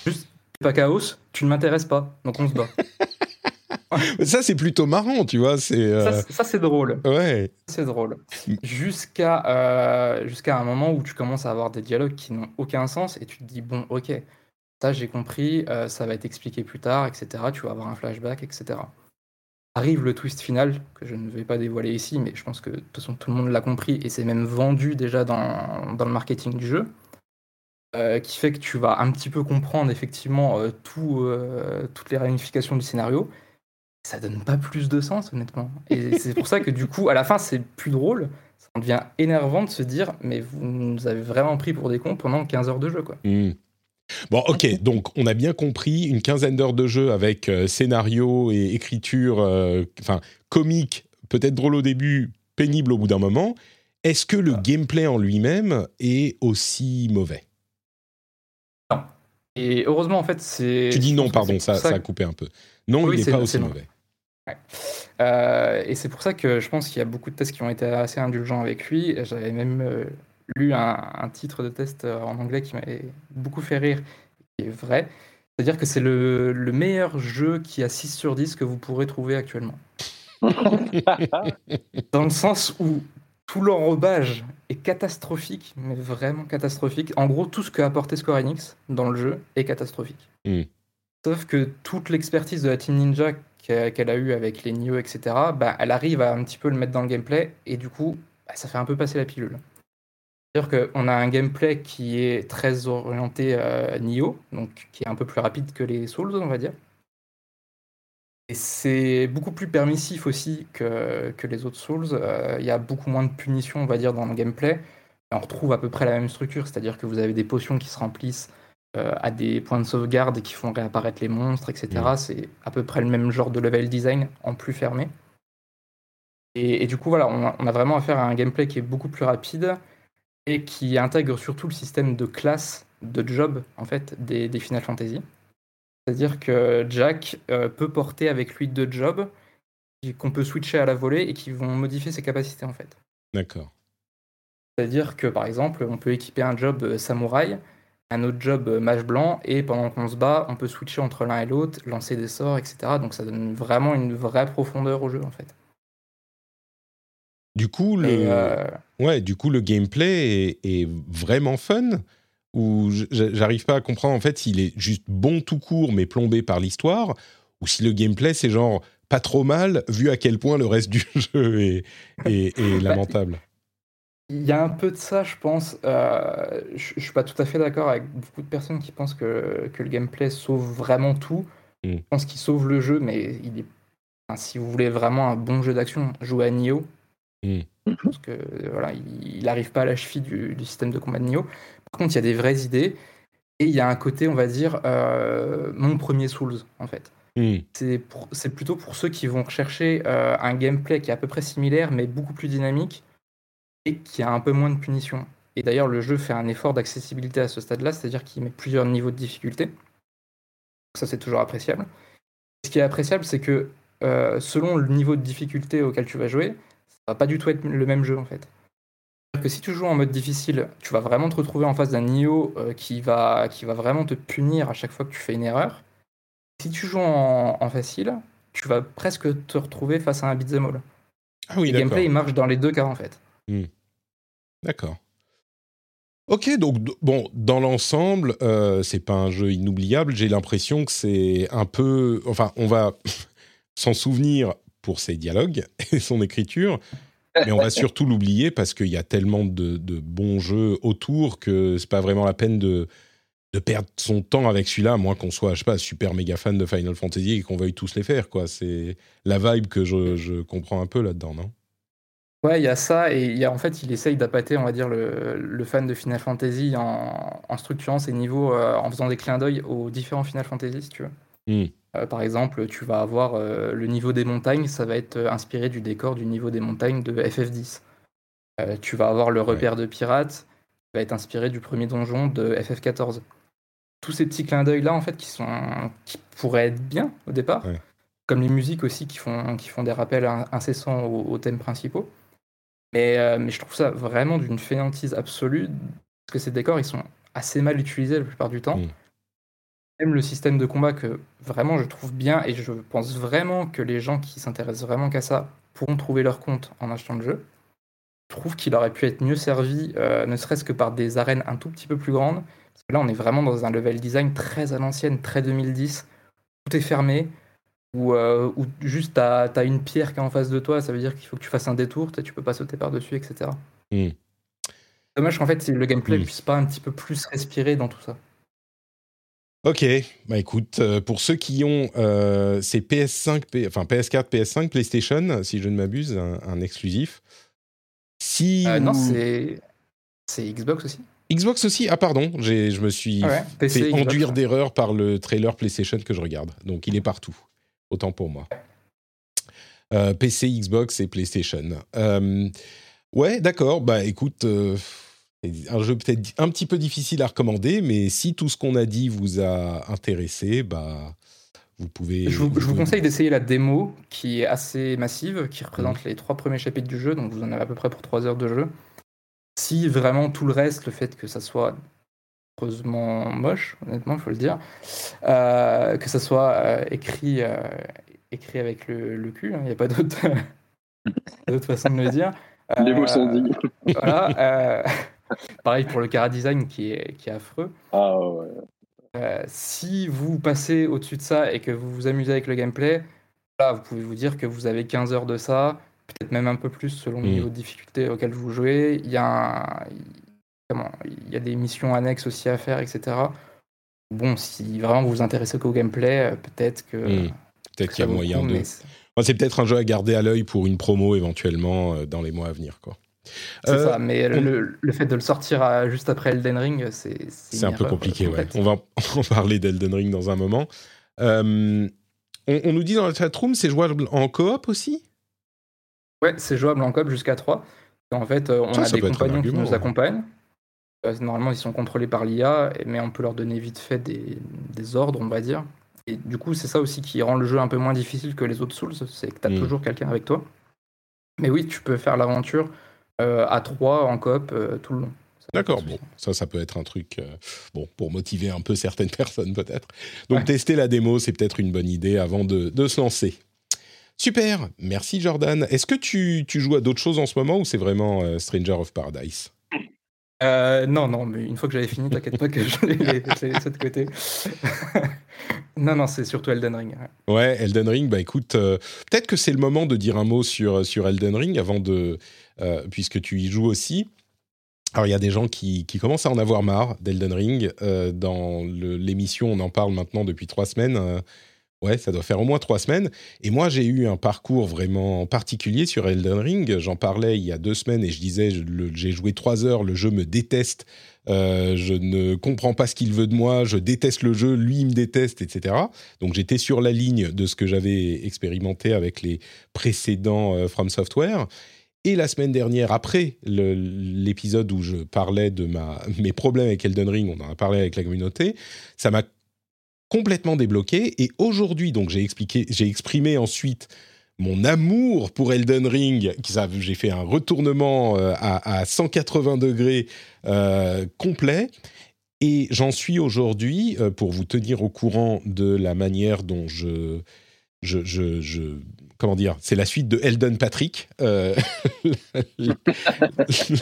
Juste, pas chaos, tu ne m'intéresses pas, donc on se bat. Ça, c'est plutôt marrant, tu vois. C'est. euh, Ça, c'est- ça, c'est drôle. Ouais. C'est drôle. Jusqu'à euh, jusqu'à un moment où tu commences à avoir des dialogues qui n'ont aucun sens et tu te dis, bon, ok, ça j'ai compris, euh, ça va être expliqué plus tard, etc. Tu vas avoir un flashback, etc. Arrive le twist final, que je ne vais pas dévoiler ici, mais je pense que de toute façon tout le monde l'a compris et c'est même vendu déjà dans, dans le marketing du jeu. Euh, qui fait que tu vas un petit peu comprendre effectivement euh, tout, euh, toutes les ramifications du scénario ça donne pas plus de sens, honnêtement. Et c'est pour ça que du coup, à la fin, c'est plus drôle. Ça devient énervant de se dire, mais vous nous avez vraiment pris pour des cons pendant 15 heures de jeu, quoi. Hmm. Bon, ok, donc on a bien compris une quinzaine d'heures de jeu avec euh, scénario et écriture, euh, enfin comique, peut-être drôle au début, pénible au bout d'un moment. Est-ce que le Ah. gameplay en lui-même est aussi mauvais? Et heureusement, en fait, c'est. Tu dis non, pardon, ça, ça, a coupé un peu. Non, il n'est pas aussi mauvais. Euh, et c'est pour ça que je pense qu'il y a beaucoup de tests qui ont été assez indulgents avec lui. J'avais même euh, lu un, titre de test euh, en anglais qui m'avait beaucoup fait rire, qui est vrai. C'est-à-dire que c'est le, le, meilleur jeu qui a 6 sur 10 que vous pourrez trouver actuellement. Dans le sens où tout l'enrobage est catastrophique, mais vraiment catastrophique. En gros, tout ce qu'a apporté Square Enix dans le jeu est catastrophique. Hmm. Sauf que toute l'expertise de la Team Ninja qu'elle a eu avec les Nioh, etc., bah, elle arrive à un petit peu le mettre dans le gameplay, et du coup, bah, ça fait un peu passer la pilule. C'est-à-dire qu'on a un gameplay qui est très orienté euh, Nioh, donc qui est un peu plus rapide que les Souls, on va dire. Et c'est beaucoup plus permissif aussi que, que les autres Souls. Euh, il y a beaucoup moins de punitions, on va dire, dans le gameplay. on retrouve à peu près la même structure, c'est-à-dire que vous avez des potions qui se remplissent euh, à des points de sauvegarde qui font réapparaître les monstres, etc. Mm. C'est à peu près le même genre de level design en plus fermé. Et, du coup, voilà, on a, vraiment affaire à un gameplay qui est beaucoup plus rapide et qui intègre surtout le système de classe, de job, en fait, des, des Final Fantasy. C'est-à-dire que Jack euh, peut porter avec lui deux jobs qu'on peut switcher à la volée et qui vont modifier ses capacités, en fait. D'accord. C'est-à-dire que, par exemple, on peut équiper un job euh, samouraï un autre job euh, mage blanc, et pendant qu'on se bat, on peut switcher entre l'un et l'autre, lancer des sorts, etc. Donc ça donne vraiment une vraie profondeur au jeu, en fait. Du coup, le, euh, ouais, du coup, le gameplay est, vraiment fun ou j'arrive pas à comprendre en fait s'il est juste bon tout court mais plombé par l'histoire ou si le gameplay c'est genre pas trop mal vu à quel point le reste du jeu est, est lamentable. Il y a un peu de ça, je pense. Euh, je, ne suis pas tout à fait d'accord avec beaucoup de personnes qui pensent que, que le gameplay sauve vraiment tout. Mm. Je pense qu'il sauve le jeu, mais il est, si vous voulez vraiment un bon jeu d'action, jouez à Nioh. Parce que voilà, il n'arrive pas à la cheville du, du, système de combat de Nioh. Par contre, il y a des vraies idées. Et il y a un côté, on va dire, euh, mon premier Souls, en fait. Mm. C'est plutôt pour ceux qui vont rechercher euh, un gameplay qui est à peu près similaire, mais beaucoup plus dynamique et qui a un peu moins de punition. Et d'ailleurs, le jeu fait un effort d'accessibilité à ce stade-là, c'est-à-dire qu'il met plusieurs niveaux de difficulté. Ça, c'est toujours appréciable. Ce qui est appréciable, c'est que euh, selon le niveau de difficulté auquel tu vas jouer, va pas du tout être le même jeu en fait. Que si tu joues en mode difficile, tu vas vraiment te retrouver en face d'un Nioh euh, qui, va, qui va vraiment te punir à chaque fois que tu fais une erreur. Si tu joues en, facile, tu vas presque te retrouver face à un beat'em all. Ah oui, le gameplay il marche dans les deux cas en fait. Hmm. D'accord. Ok, donc bon, dans l'ensemble, euh, c'est pas un jeu inoubliable. J'ai l'impression que c'est un peu, enfin, on va s'en souvenir pour ses dialogues et son écriture, mais on va surtout l'oublier parce qu'il y a tellement de, bons jeux autour que c'est pas vraiment la peine de, de perdre son temps avec celui-là, à moins qu'on soit, je sais pas, super méga fan de Final Fantasy et qu'on veuille tous les faire, quoi. C'est la vibe que je, je comprends un peu là-dedans, non? Ouais, il y a ça, et il y a, en fait, il essaye d'appâter, on va dire, le, le, fan de Final Fantasy en, en structurant ses niveaux, euh, en faisant des clins d'œil aux différents Final Fantasy, si tu veux. Hmm. Euh, par exemple, tu vas avoir euh, le niveau des montagnes, ça va être inspiré du décor du niveau des montagnes de FF10. tu vas avoir le repère de pirates, qui va être inspiré du premier donjon de FF14. Tous ces petits clins d'œil là, en fait, qui sont qui pourraient être bien au départ, comme les musiques aussi qui font qui font des rappels incessants aux thèmes principaux. Euh, mais, je trouve ça vraiment d'une fainéantise absolue, parce que ces décors, ils sont assez mal utilisés la plupart du temps. Même le système de combat que vraiment je trouve bien, et je pense vraiment que les gens qui s'intéressent vraiment qu'à ça pourront trouver leur compte en achetant le jeu. Je trouve qu'il aurait pu être mieux servi, euh, ne serait-ce que par des arènes un tout petit peu plus grandes. Parce que là, on est vraiment dans un level design très à l'ancienne, très 2010. Tout est fermé, ou, euh, juste tu as, une pierre qui est en face de toi, ça veut dire qu'il faut que tu fasses un détour, tu peux pas sauter par-dessus, etc. Hmm. Dommage qu'en fait le gameplay puisse pas un petit peu plus respirer dans tout ça. Ok, bah écoute, euh, pour ceux qui ont euh, ces PS5, enfin PS4, PS5, PlayStation, si je ne m'abuse, un, exclusif. Si non, c'est c'est Xbox aussi. Xbox aussi? Ah pardon, je me suis fait enduire d'erreur par le trailer PlayStation que je regarde. Donc il est partout autant pour moi. Euh, PC, Xbox et PlayStation. Euh, ouais, d'accord. Bah écoute, euh, un jeu peut-être un petit peu difficile à recommander, mais si tout ce qu'on a dit vous a intéressé, bah vous pouvez. Je vous, conseille d'essayer la démo qui est assez massive, qui représente mmh. les trois premiers chapitres du jeu, donc vous en avez à peu près pour trois heures de jeu. Si vraiment tout le reste, le fait que ça soit heureusement moche, honnêtement, il faut le dire, euh, que ça soit euh, écrit, euh, écrit avec le, cul, hein, il n'y a pas d'autre façon de le dire. Les mots sont dits. Voilà. Pareil pour le cara design qui est, qui est affreux. Ah ouais. Euh, si vous passez au-dessus de ça et que vous vous amusez avec le gameplay, là, vous pouvez vous dire que vous avez 15 heures de ça, peut-être même un peu plus selon le niveau de difficulté auquel vous jouez. Il y, a il y a des missions annexes aussi à faire, etc. Bon, si vraiment vous vous intéressez qu'au gameplay, euh, peut-être que. Peut-être qu'il y a moyen de. c'est peut-être un jeu à garder à l'œil pour une promo éventuellement euh, dans les mois à venir. Quoi. C'est ça, mais le, fait de le sortir juste après Elden Ring, c'est. C'est un peu compliqué, ouais. On va en parler d'Elden Ring dans un moment. Euh, on, nous dit dans la chatroom, c'est jouable en coop aussi? Ouais, c'est jouable en coop jusqu'à 3. En fait, euh, on a des compagnons qui nous accompagnent. Euh, normalement, ils sont contrôlés par l'IA, mais on peut leur donner vite fait des, des, ordres, on va dire. Et du coup, c'est ça aussi qui rend le jeu un peu moins difficile que les autres Souls, c'est que tu as hmm. toujours quelqu'un avec toi. Mais oui, tu peux faire l'aventure euh, à 3 en coop euh, tout le long. D'accord, bon, ça, ça peut être un truc euh, bon pour motiver un peu certaines personnes peut-être. Donc tester la démo, c'est peut-être une bonne idée avant de, de, se lancer. Super, merci Jordan. Est-ce que tu, tu, joues à d'autres choses en ce moment ou c'est vraiment Stranger of Paradise? Non, non, mais une fois que j'avais fini, t'inquiète pas que je l'ai laissé de côté. non, non, c'est surtout Elden Ring. Ouais. Elden Ring, bah écoute, peut-être que c'est le moment de dire un mot sur, sur Elden Ring avant de, euh, puisque tu y joues aussi. Alors, il y a des gens qui, commencent à en avoir marre d'Elden Ring. Euh, dans l'émission, on en parle maintenant depuis trois semaines. Euh, ouais, ça doit faire au moins trois semaines. Et moi, j'ai eu un parcours vraiment particulier sur Elden Ring. J'en parlais il y a deux semaines et je disais, j'ai joué trois heures, le jeu me déteste. je ne comprends pas ce qu'il veut de moi, je déteste le jeu, lui il me déteste, etc. Donc j'étais sur la ligne de ce que j'avais expérimenté avec les précédents From Software. Et la semaine dernière, après l'épisode où je parlais de ma, mes problèmes avec Elden Ring, on en a parlé avec la communauté, ça m'a complètement débloqué. Et aujourd'hui, donc j'ai expliqué, j'ai exprimé ensuite mon amour pour Elden Ring. J'ai fait un retournement euh, à, 180 degrés euh, complet. Et j'en suis aujourd'hui, euh, pour vous tenir au courant de la manière dont je comment dire, c'est la suite de Elden Patrick, euh,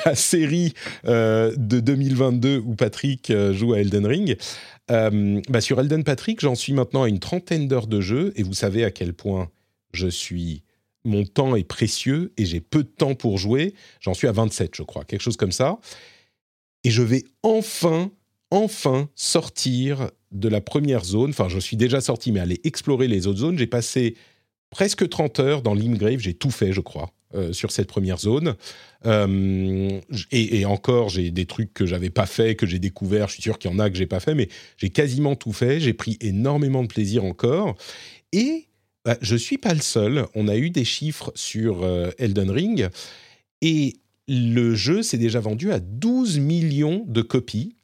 la, série euh, de 2022 où Patrick euh, joue à Elden Ring. Bah, sur Elden Patrick, j'en suis maintenant à une trentaine d'heures de jeu et vous savez à quel point je suis. Mon temps est précieux et j'ai peu de temps pour jouer. J'en suis à 27, je crois, quelque chose comme ça. Et je vais enfin, enfin sortir de la première zone. Enfin, je suis déjà sorti, mais aller explorer les autres zones. J'ai passé presque 30 heures dans Limgrave, j'ai tout fait, je crois. Euh, sur cette première zone. Euh, et, encore, j'ai des trucs que j'avais pas fait, que j'ai découvert. Je suis sûr qu'il y en a que j'ai pas fait, mais j'ai quasiment tout fait. J'ai pris énormément de plaisir encore. Et bah, je suis pas le seul. On a eu des chiffres sur euh, Elden Ring. Et le jeu s'est déjà vendu à 12 millions de copies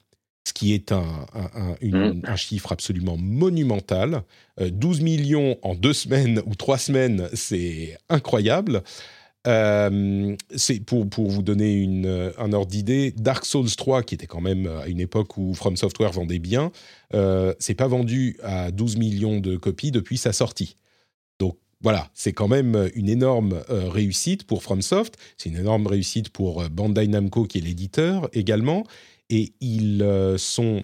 ce qui est un, un, chiffre absolument monumental. 12 euh, millions en deux semaines ou trois semaines, c'est incroyable. Euh, c'est pour, pour vous donner une, un ordre d'idée, Dark Souls 3, qui était quand même à une époque où From Software vendait bien, euh, c'est pas vendu à 12 millions de copies depuis sa sortie. Donc voilà, c'est quand même une énorme euh, réussite pour FromSoft, c'est une énorme réussite pour Bandai Namco qui est l'éditeur également, et ils euh, sont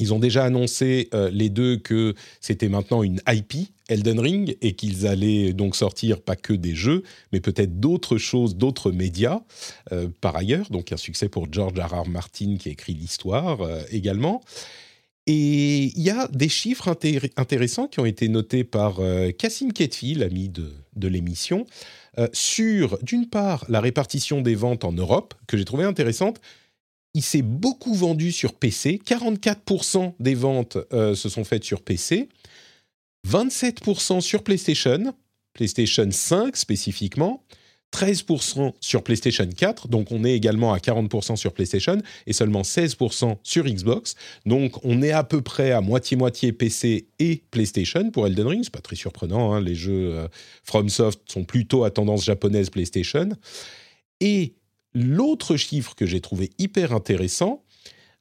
ils ont déjà annoncé euh, les deux que c'était maintenant une IP Elden Ring et qu'ils allaient donc sortir pas que des jeux, mais peut-être d'autres choses, d'autres médias euh, par ailleurs. Donc un succès pour George R. Martin qui a écrit l'histoire également. Et il y a des chiffres intéressants qui ont été notés par Cassim Ketfi, l'ami de, de l'émission, sur d'une part la répartition des ventes en Europe, que j'ai trouvé intéressante il s'est beaucoup vendu sur PC. 44% des ventes euh, se sont faites sur PC. 27% sur PlayStation, PlayStation 5 spécifiquement. 13% sur PlayStation 4, donc on est également à 40% sur PlayStation et seulement 16% sur Xbox. Donc on est à peu près à moitié-moitié PC et PlayStation pour Elden Ring, c'est pas très surprenant, hein. les jeux euh, FromSoft sont plutôt à tendance japonaise PlayStation. Et l'autre chiffre que j'ai trouvé hyper intéressant,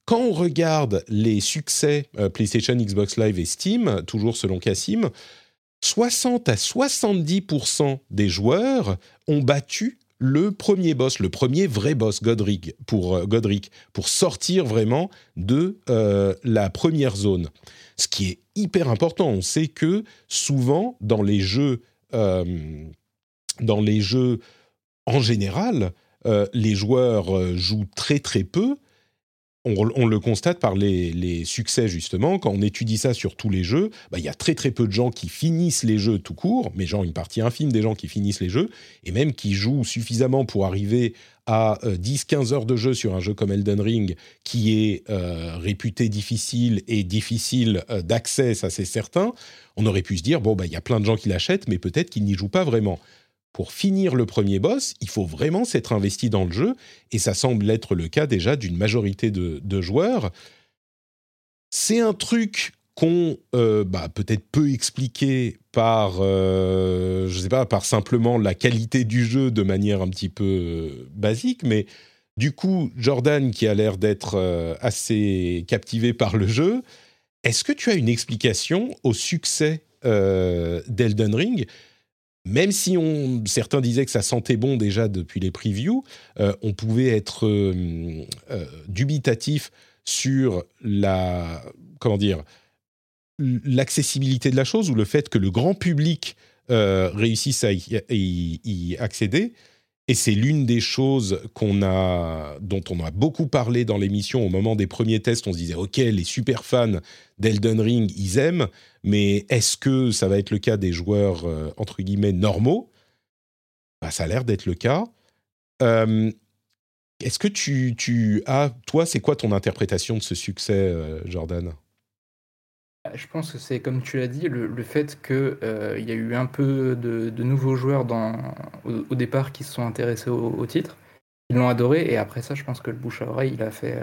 quand on regarde les succès euh, PlayStation, Xbox Live et Steam, toujours selon Cassim, 60 à 70% des joueurs ont battu le premier boss, le premier vrai boss, Godric, pour, euh, sortir vraiment de euh, la première zone. Ce qui est hyper important. On sait que souvent, dans les jeux en général, les joueurs jouent très très peu. On, le constate par les, succès justement. Quand on étudie ça sur tous les jeux, bah, il y a très très peu de gens qui finissent les jeux tout court, mais genre une partie infime des gens qui finissent les jeux, et même qui jouent suffisamment pour arriver à 10-15 euh, heures de jeu sur un jeu comme Elden Ring, qui est euh, réputé difficile et difficile euh, d'accès, ça c'est certain, on aurait pu se dire, bon, bah, il y a plein de gens qui l'achètent, mais peut-être qu'ils n'y jouent pas vraiment pour finir le premier boss, il faut vraiment s'être investi dans le jeu, et ça semble être le cas déjà d'une majorité de, joueurs. C'est un truc qu'on euh, bah, peut-être peut expliquer par, euh, sais pas, par simplement la qualité du jeu de manière un petit peu euh, basique, mais du coup, Jordan, qui a l'air d'être assez captivé par le jeu, est-ce que tu as une explication au succès d'Elden Ring? Même si on, certains disaient que ça sentait bon déjà depuis les previews, euh, on pouvait être euh, euh, dubitatif sur la comment dire l'accessibilité de la chose ou le fait que le grand public réussisse à y accéder. Et c'est l'une des choses dont on a beaucoup parlé dans l'émission au moment des premiers tests. On se disait, OK, les super fans d'Elden Ring, ils aiment, mais est-ce que ça va être le cas des joueurs, euh, entre guillemets, normaux? Bah, Ça a l'air d'être le cas. Euh, est-ce que tu, as, toi, c'est quoi ton interprétation de ce succès, euh, Jordan? Je pense que c'est comme tu l'as dit, le, fait qu'il euh, y a eu un peu de, nouveaux joueurs dans, au, départ qui se sont intéressés au, titre, ils l'ont adoré, et après ça, je pense que le bouche à oreille, il a fait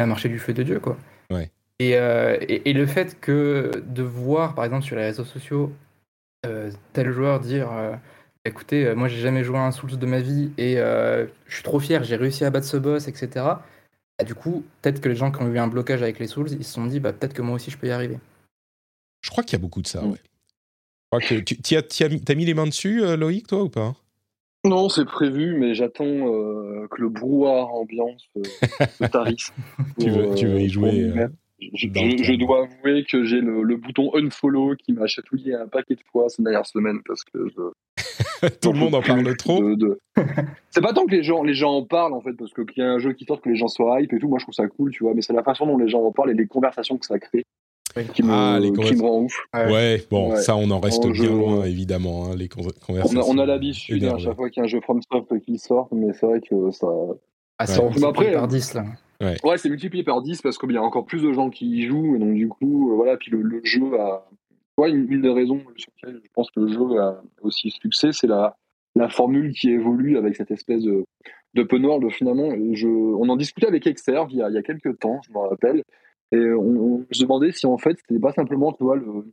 euh, marché du feu de Dieu. Quoi. Ouais. Euh, et, et, le fait que de voir, par exemple, sur les réseaux sociaux, euh, tel joueur dire écoutez, moi j'ai jamais joué à un Souls de ma vie et je suis trop fier, j'ai réussi à battre ce boss, etc. Bah, du coup, peut-être que les gens qui ont eu un blocage avec les Souls, ils se sont dit, bah, peut-être que moi aussi je peux y arriver. Je crois qu'il y a beaucoup de ça, mm. ouais. tu as, mis les mains dessus, euh, Loïc, toi, ou pas? Non, c'est prévu, mais j'attends euh, que le brouhaha ambiance euh, se tarisse. tu, veux, tu veux y jouer je, dois avouer que j'ai le, bouton unfollow qui m'a chatouillé un paquet de fois ces dernières semaines parce que tout le monde en parle trop. c'est pas tant que les gens, les gens en parlent en fait parce qu'il y a un jeu qui sort que les gens soient hype et tout. Moi je trouve ça cool, tu vois, mais c'est la façon dont les gens en parlent et les conversations que ça crée. Qui me, ah, qui me rend ouf. Ouais, bon, ça on en reste bien loin évidemment, hein, les conversations. On a, l'habitude hein, à chaque fois qu'il y a un jeu FromSoft qui sort, mais c'est vrai que ça. Ah, c'est après, par 10 là. Ouais, c'est multiplié par 10 parce qu'il y a encore plus de gens qui y jouent. Et donc, du coup, euh, voilà. Puis le, jeu a. Ouais, une, des raisons sur lesquelles je pense que le jeu a aussi succès, c'est la, formule qui évolue avec cette espèce de, de finalement. On en discutait avec Exerve il y a, quelques temps, je me rappelle. Et on, se demandait si en fait, c'était pas simplement tu vois, le,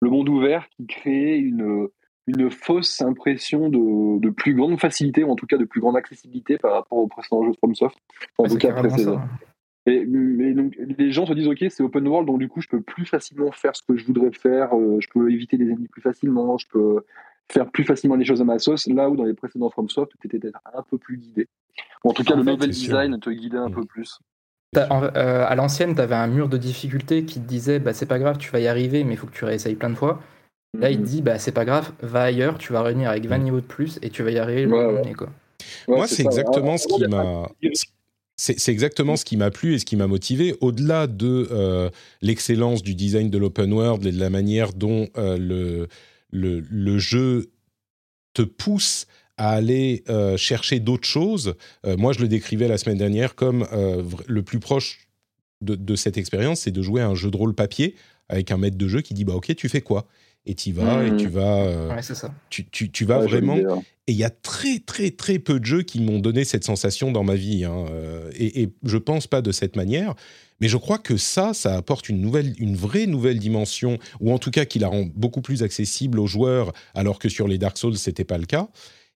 le monde ouvert qui créait une une fausse impression de, de, plus grande facilité, ou en tout cas de plus grande accessibilité par rapport aux précédents jeux FromSoft. En tout cas précédents. Et, donc, les gens se disent, ok, c'est open world, donc du coup, je peux plus facilement faire ce que je voudrais faire, euh, je peux éviter les ennemis plus facilement, je peux faire plus facilement les choses à ma sauce, là où dans les précédents FromSoft, tu étais peut-être un peu plus guidé. en tout cas, le level design te guidait un mm. peu plus. Euh, à l'ancienne, tu avais un mur de difficulté qui te disait, bah, c'est pas grave, tu vas y arriver, mais il faut que tu réessayes plein de fois. Là, il mhm. dit, bah, c'est pas grave, va ailleurs, tu vas revenir avec 20 niveaux de plus et tu vas y arriver. Quoi. Moi, c'est exactement ce qui m'a. C'est exactement ce qui m'a plu et ce qui m'a motivé. Au-delà de euh, l'excellence du design de l'open world et de la manière dont euh, le, le, le, jeu te pousse à aller euh, chercher d'autres choses, moi je le décrivais la semaine dernière comme le plus proche de, de cette expérience, c'est de jouer à un jeu de rôle papier avec un maître de jeu qui dit bah ok tu fais quoi? Et tu vas et tu vas euh, Ouais, ça. tu, tu, tu vas Ouais, vraiment. et il y a très très très peu de jeux qui m'ont donné cette sensation dans ma vie hein, euh, et, et je pense pas de cette manière mais je crois que ça ça apporte une nouvelle une vraie nouvelle dimension ou en tout cas qui la rend beaucoup plus accessible aux joueurs alors que sur les Dark Souls c'était pas le cas.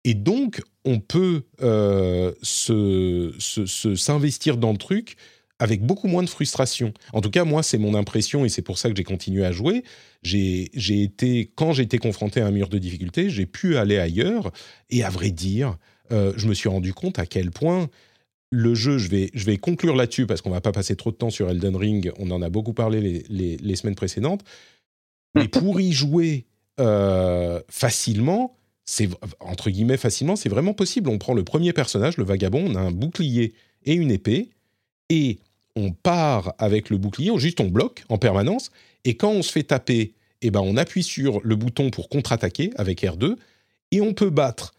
Et donc on peut euh, se se- se- s'investir dans le truc avec beaucoup moins de frustration. En tout cas, moi, c'est mon impression et c'est pour ça que j'ai continué à jouer. J'ai j'ai été, quand j'ai été confronté à un mur de difficulté, j'ai pu aller ailleurs et à vrai dire, euh, je me suis rendu compte à quel point le jeu, je vais, je vais conclure là-dessus parce qu'on va pas passer trop de temps sur Elden Ring, on en a beaucoup parlé les, les- les semaines précédentes, mais pour y jouer euh, facilement, c'est entre guillemets facilement, c'est vraiment possible. On prend le premier personnage, le vagabond, on a un bouclier et une épée, et on part avec le bouclier, on- juste on bloque en permanence, et quand on se fait taper, eh ben on appuie sur le bouton pour contre-attaquer avec R2, et on peut battre,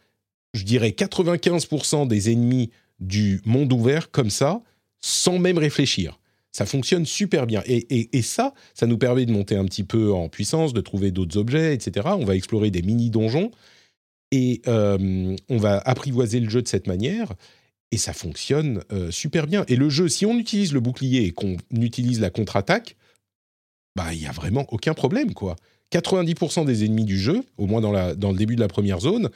je dirais 95% des ennemis du monde ouvert comme ça, sans même réfléchir. Ça fonctionne super bien. Et, et- ça, ça nous permet de monter un petit peu en puissance, de trouver d'autres objets, etc. On va explorer des mini-donjons et euh, on va apprivoiser le jeu de cette manière. Et ça fonctionne euh, super bien. Et le jeu, si on utilise le bouclier et qu'on utilise la contre-attaque, bah il y a vraiment aucun problème quoi. 90% des ennemis du jeu, au moins dans, la, dans le début de la première zone,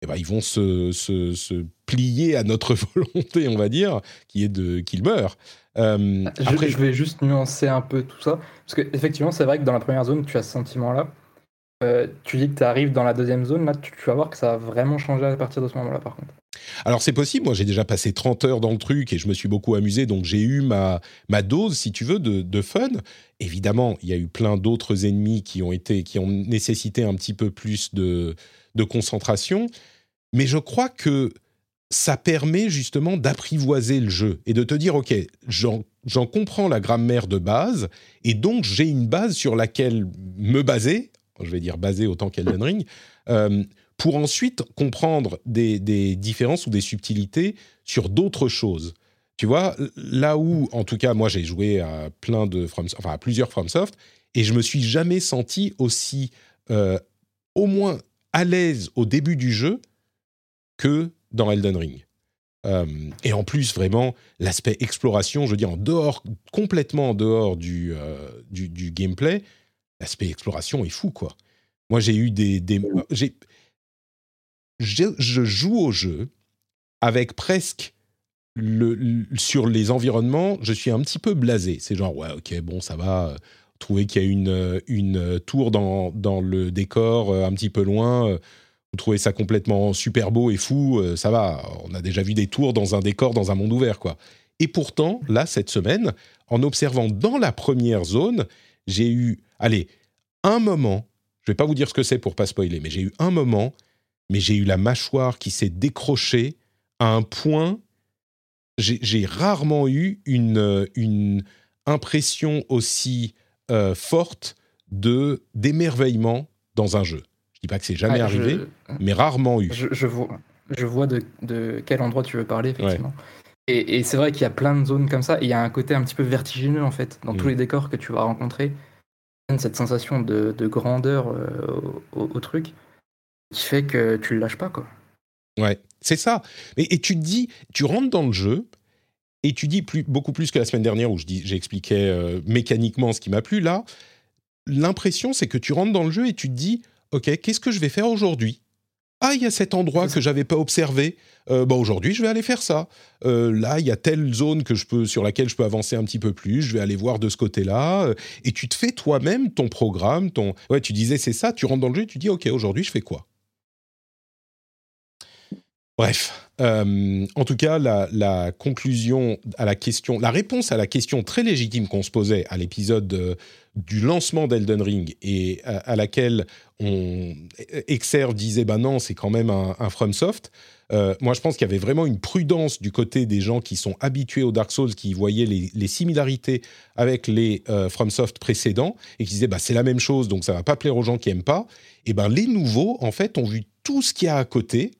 eh ben, ils vont se, se- se plier à notre volonté, on va dire, qui est de qu'ils meurent. Euh, Je, après, je vais juste nuancer un peu tout ça. Parce que effectivement, c'est vrai que dans la première zone, tu as ce sentiment-là. Euh, tu dis que tu arrives dans la deuxième zone, là, tu, tu vas voir que ça va vraiment changer à partir de ce moment-là, par contre. Alors c'est possible, moi j'ai déjà passé 30 heures dans le truc et je me suis beaucoup amusé, donc j'ai eu ma, dose, si tu veux, de, fun. Évidemment, il y a eu plein d'autres ennemis qui ont, été, qui ont nécessité un petit peu plus de, de concentration, mais je crois que ça permet justement d'apprivoiser le jeu et de te dire, ok, j'en j'en comprends la grammaire de base, et donc j'ai une base sur laquelle me baser, je vais dire baser autant qu'Elden Ring, euh, pour ensuite comprendre des, différences ou des subtilités sur d'autres choses. Tu vois, là où, en tout cas, moi j'ai joué à plein de From, enfin à plusieurs FromSoft, et je me suis jamais senti aussi, euh, au moins à l'aise au début du jeu que dans Elden Ring. Euh, et en plus, vraiment, l'aspect exploration, je veux dire, en dehors, complètement en dehors du, euh, gameplay, l'aspect exploration est fou, quoi. Moi, j'ai eu des... des je, joue au jeu avec presque... Le, sur les environnements, je suis un petit peu blasé. C'est genre, ouais, ok, bon, ça va. euh, Trouver qu'il y a une, euh, une tour dans, dans le décor euh, un petit peu loin, euh, vous trouvez ça complètement super beau et fou, euh, ça va. On a déjà vu des tours dans un décor, dans un monde ouvert, quoi. Et pourtant, là, cette semaine, en observant dans la première zone, j'ai eu, allez, un moment, je vais pas vous dire ce que c'est pour pas spoiler, mais j'ai eu un moment, mais j'ai eu la mâchoire qui s'est décrochée à un point. J'ai rarement eu une, euh, une impression aussi euh, forte de d'émerveillement dans un jeu. Je dis pas que c'est jamais Ah, arrivé, je- mais rarement eu. Je, je vois, je vois de, de quel endroit tu veux parler, effectivement. Et, et c'est vrai qu'il y a plein de zones comme ça, et il y a un côté un petit peu vertigineux, en fait, dans Mm. tous les décors que tu vas rencontrer. Cette sensation de, de grandeur euh, au truc, qui fait que tu le lâches pas, quoi. Ouais, c'est ça. Et, et tu te dis, tu rentres dans le jeu et tu dis plus, beaucoup plus que la semaine dernière où j'expliquais euh, mécaniquement ce qui m'a plu. Là, l'impression, c'est que tu rentres dans le jeu et tu te dis, ok, qu'est-ce que je vais faire aujourd'hui? Ah, il y a cet endroit que j'avais pas observé. Euh, bah, aujourd'hui, je vais aller faire ça. Euh, là, il y a telle zone que je peux, sur laquelle je peux avancer un petit peu plus. Je vais aller voir de ce côté-là. Euh, Et tu te fais toi-même ton programme. Ton... Ouais, tu disais, c'est ça. Tu rentres dans le jeu et tu dis, ok, aujourd'hui, je fais quoi? Bref, euh, en tout cas, la, conclusion à la question, la réponse à la question très légitime qu'on se posait à l'épisode euh, du lancement d'Elden Ring et à, à laquelle on Exer disait bah non, c'est quand même un, FromSoft. Euh, moi, je pense qu'il y avait vraiment une prudence du côté des gens qui sont habitués au Dark Souls, qui voyaient les, les similarités avec les euh, FromSoft précédents et qui disaient bah c'est la même chose, donc ça va pas plaire aux gens qui aiment pas. Et ben les nouveaux, en fait, ont vu tout ce qu'il y a à côté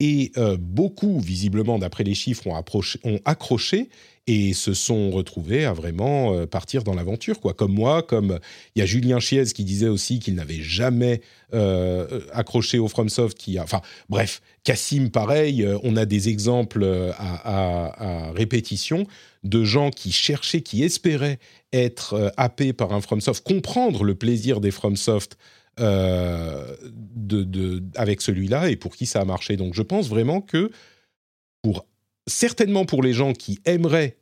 Et beaucoup, visiblement, d'après les chiffres, ont, accroché et se sont retrouvés à vraiment euh, partir dans l'aventure, quoi. Comme moi, comme il y a Julien Chiez qui disait aussi qu'il n'avait jamais euh, accroché au FromSoft, qui a, enfin, bref, Cassim, pareil. Euh, on a des exemples à, répétition de gens qui cherchaient, qui espéraient être happés par un FromSoft, comprendre le plaisir des FromSoft. De, avec celui-là et pour qui ça a marché. Donc je pense vraiment que certainement pour les gens qui aimeraient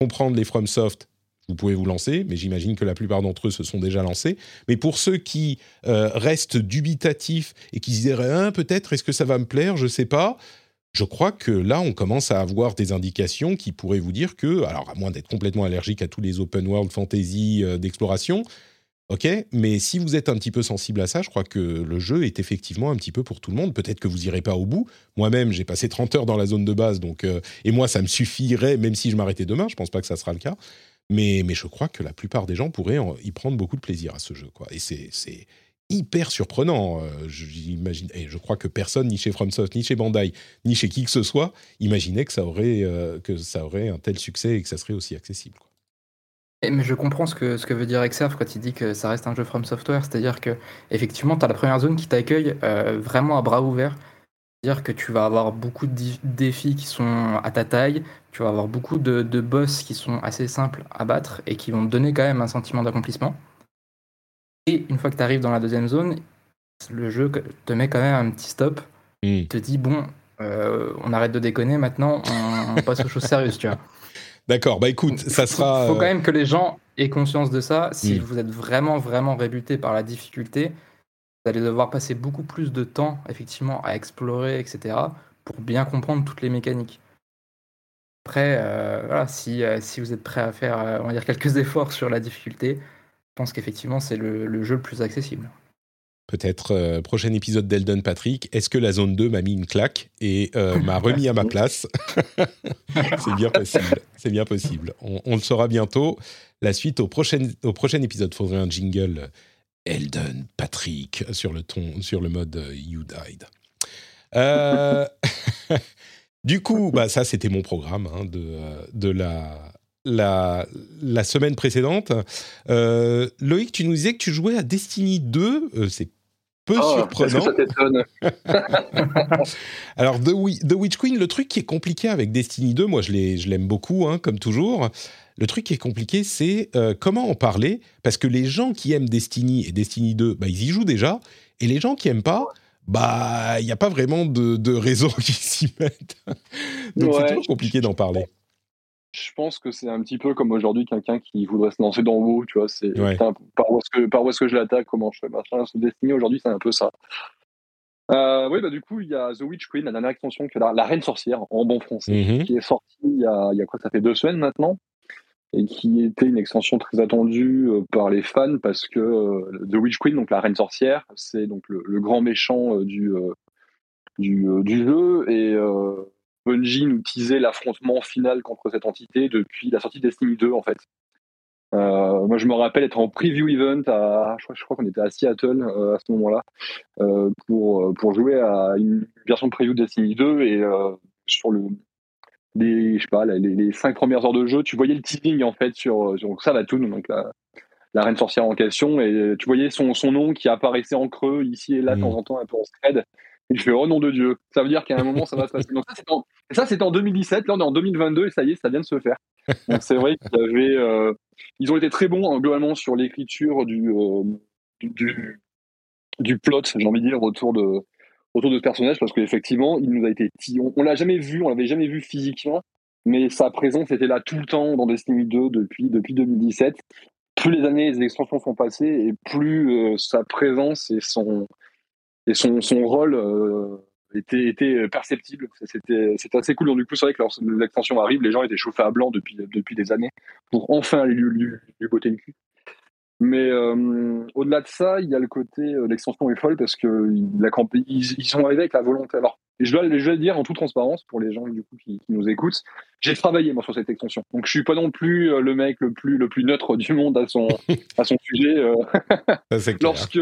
comprendre les FromSoft, vous pouvez vous lancer, mais j'imagine que la plupart d'entre eux se sont déjà lancés. Mais pour ceux qui euh, restent dubitatifs et qui se diraient hein, peut-être est-ce que ça va me plaire, je ne sais pas. Je crois que là, on commence à avoir des indications qui pourraient vous dire que, alors à moins d'être complètement allergique à tous les open world fantasy euh, d'exploration, Ok, mais si vous êtes un petit peu sensible à ça, je crois que le jeu est effectivement un petit peu pour tout le monde. Peut-être que vous irez pas au bout. Moi-même, j'ai passé 30 heures dans la zone de base, donc euh, et moi, ça me suffirait, même si je m'arrêtais demain. Je pense pas que ça sera le cas. Mais, je crois que la plupart des gens pourraient y prendre beaucoup de plaisir à ce jeu. Et c'est hyper surprenant. Euh, et je crois que personne, ni chez FromSoft, ni chez Bandai, ni chez qui que ce soit, imaginait que ça aurait euh, un tel succès et que ça serait aussi accessible. Mais je comprends ce que, ce que veut dire Exerve quand il dit que ça reste un jeu From Software, c'est-à-dire que effectivement tu as la première zone qui t'accueille euh, vraiment à bras ouverts. C'est-à-dire que tu vas avoir beaucoup de défis qui sont à ta taille, tu vas avoir beaucoup de, de, boss qui sont assez simples à battre et qui vont te donner quand même un sentiment d'accomplissement. Et une fois que tu arrives dans la deuxième zone, le jeu te met quand même un petit stop, il te dit bon, euh, on arrête de déconner maintenant, on, on passe aux choses sérieuses, tu vois. D'accord, bah écoute, ça sera. Il faut quand même que les gens aient conscience de ça. Si hmm. vous êtes vraiment, vraiment rébuté par la difficulté, vous allez devoir passer beaucoup plus de temps, effectivement, à explorer, etc., pour bien comprendre toutes les mécaniques. Après, euh, voilà, si, euh, si vous êtes prêt à faire, euh, on va dire, quelques efforts sur la difficulté, je pense qu'effectivement, c'est le jeu le plus accessible peut-être euh, prochain épisode d'Eldon Patrick, est-ce que la zone 2 m'a mis une claque et euh, m'a remis à ma place? C'est bien possible, c'est bien possible. On, le saura bientôt. La suite au prochain, au prochain épisode, faudrait un jingle euh, Eldon Patrick sur le ton, sur le mode You Died. du coup, bah ça c'était mon programme hein, de, de la la, la, semaine précédente. Loïc, tu nous disais que tu jouais à Destiny 2. c'est peu oh, surprenant. Alors, The, The, Witch Queen, le truc qui est compliqué avec Destiny 2, moi je l'aime beaucoup, hein, comme toujours. Le truc qui est compliqué, c'est euh, comment en parler, parce que les gens qui aiment Destiny et Destiny 2, bah, ils y jouent déjà, et les gens qui aiment pas, bah, il n'y a pas vraiment de, de réseau qui s'y mettent. Donc c'est toujours compliqué d'en parler je pense que c'est un petit peu comme aujourd'hui quelqu'un qui voudrait se lancer dans WoW, tu vois, c'est par, où est-ce que, par où est-ce que je l'attaque, comment je fais machin, ce Destiny aujourd'hui c'est un peu ça. Euh, oui, bah du coup, il y a The Witch Queen, la dernière extension, que la, la Reine Sorcière, en bon français, mm-hmm. qui est sortie il y, a, il y a quoi Ça fait deux semaines maintenant, et qui était une extension très attendue euh, par les fans parce que euh, The Witch Queen, donc la Reine Sorcière, c'est donc le, le, grand méchant du, du, du, jeu, et Bungie nous teasait l'affrontement final contre cette entité depuis la sortie de Destiny 2 en fait. Euh, moi, je me rappelle être en preview event à, je crois, qu'on était à Seattle euh, à ce moment-là euh, pour pour jouer à une version de preview de Destiny 2 et sur le les je sais pas les, cinq premières heures de jeu, tu voyais le teasing en fait sur sur Savatoon, donc la, la reine sorcière en question, et tu voyais son son nom qui apparaissait en creux ici et là de temps mmh. en temps un peu en scred. Et je fais, oh nom de Dieu, ça veut dire qu'à un moment, ça va se passer. Ça, c'était en, 2017. Là, on est en 2022 et ça y est, ça vient de se faire. C'est vrai qu'ils. Euh, ils ont été très bons, hein, globalement, sur l'écriture du, euh, du, du, plot, j'ai envie de dire, autour de, autour de ce personnage, parce qu'effectivement, il nous a été. On, on l'a jamais vu, on l'avait jamais vu physiquement, mais sa présence était là tout le temps dans Destiny 2 depuis, depuis 2017. Plus les années, les extensions sont passées, et plus euh, sa présence et son et son, son rôle euh, était, était perceptible. C'était assez cool. Donc, du coup, c'est vrai que lorsque l'extension arrive, les gens étaient chauffés à blanc depuis, depuis des années pour enfin lui, lui, lui botter le cul. Mais euh, au-delà de ça, il y a le côté euh, l'extension est folle parce que la, ils, ils, sont arrivés avec la volonté. Alors, je dois, je dois le dire en toute transparence pour les gens du coup qui, qui nous écoutent, j'ai travaillé moi sur cette extension. Donc je suis pas non plus le mec le plus le plus neutre du monde à son à son sujet. Lorsque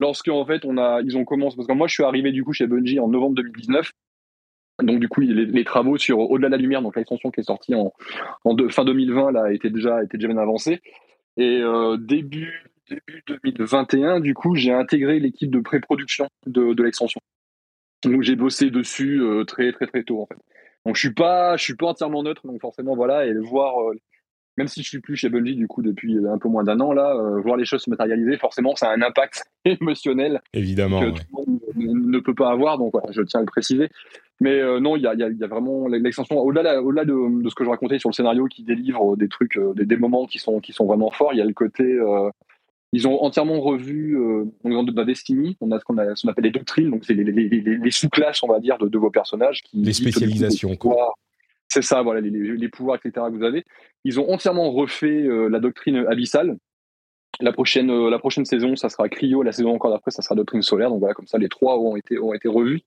lorsque en fait on a, ils ont commencé, parce que moi je suis arrivé du coup chez Bungie en novembre 2019. Donc du coup les, travaux sur Au-delà de la lumière, donc l'extension qui est sortie en, en fin 2020 là, étaient déjà étaient déjà bien avancés. Et euh, début début 2021, du coup j'ai intégré l'équipe de pré-production de, de l'extension. Donc j'ai bossé dessus euh, très très très tôt en fait. Donc je suis pas je suis pas entièrement neutre, donc forcément voilà et voir euh, même si je suis plus chez Bungie du coup depuis un peu moins d'un an là, euh, voir les choses se matérialiser, forcément ça a un impact émotionnel évidemment que tout le monde ne peut pas avoir. Donc voilà, je tiens à le préciser. Mais euh, non, il y a, y, a, y a, vraiment l'extension au-delà au -delà de, de, ce que je racontais sur le scénario qui délivre des trucs, euh, des, des, moments qui sont qui sont vraiment forts. Il y a le côté ils ont entièrement revu euh, de la Destiny. On a ce qu'on appelle les doctrines, donc c'est les, les, les, les sous-classes, on va dire, de, de, vos personnages. Qui les spécialisations, quoi. C'est ça, voilà, les, les, pouvoirs, etc. que vous avez. Ils ont entièrement refait euh, la doctrine abyssale. La prochaine, euh, la prochaine saison, ça sera Cryo. La saison encore d'après, ça sera doctrine solaire. Donc voilà, comme ça, les trois ont été, ont été revus.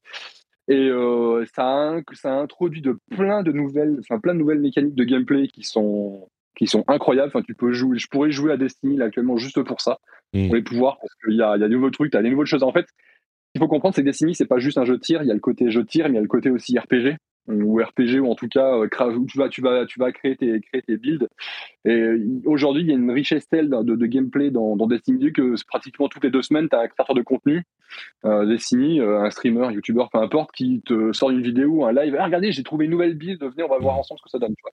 Et euh, ça, a, ça a introduit de plein de nouvelles, enfin plein de nouvelles mécaniques de gameplay qui sont qui sont incroyables. Enfin, tu peux jouer, je pourrais jouer à Destiny là, actuellement juste pour ça, mmh. pour les pouvoirs, parce qu'il y a, y a des nouveaux trucs, tu as des nouvelles choses. En fait, il faut comprendre, c'est que Destiny, c'est pas juste un jeu de tir, il y a le côté jeu de tir, mais il y a le côté aussi RPG ou RPG ou en tout cas où tu vas tu vas tu vas créer tes créer tes builds et aujourd'hui il y a une richesse telle de, gameplay dans, Destiny que pratiquement toutes les deux semaines tu as un créateur de contenu euh, Destiny euh, un streamer un youtuber peu importe qui te sort une vidéo un live ah, regardez j'ai trouvé une nouvelle build venez on va voir ensemble ce que ça donne tu vois.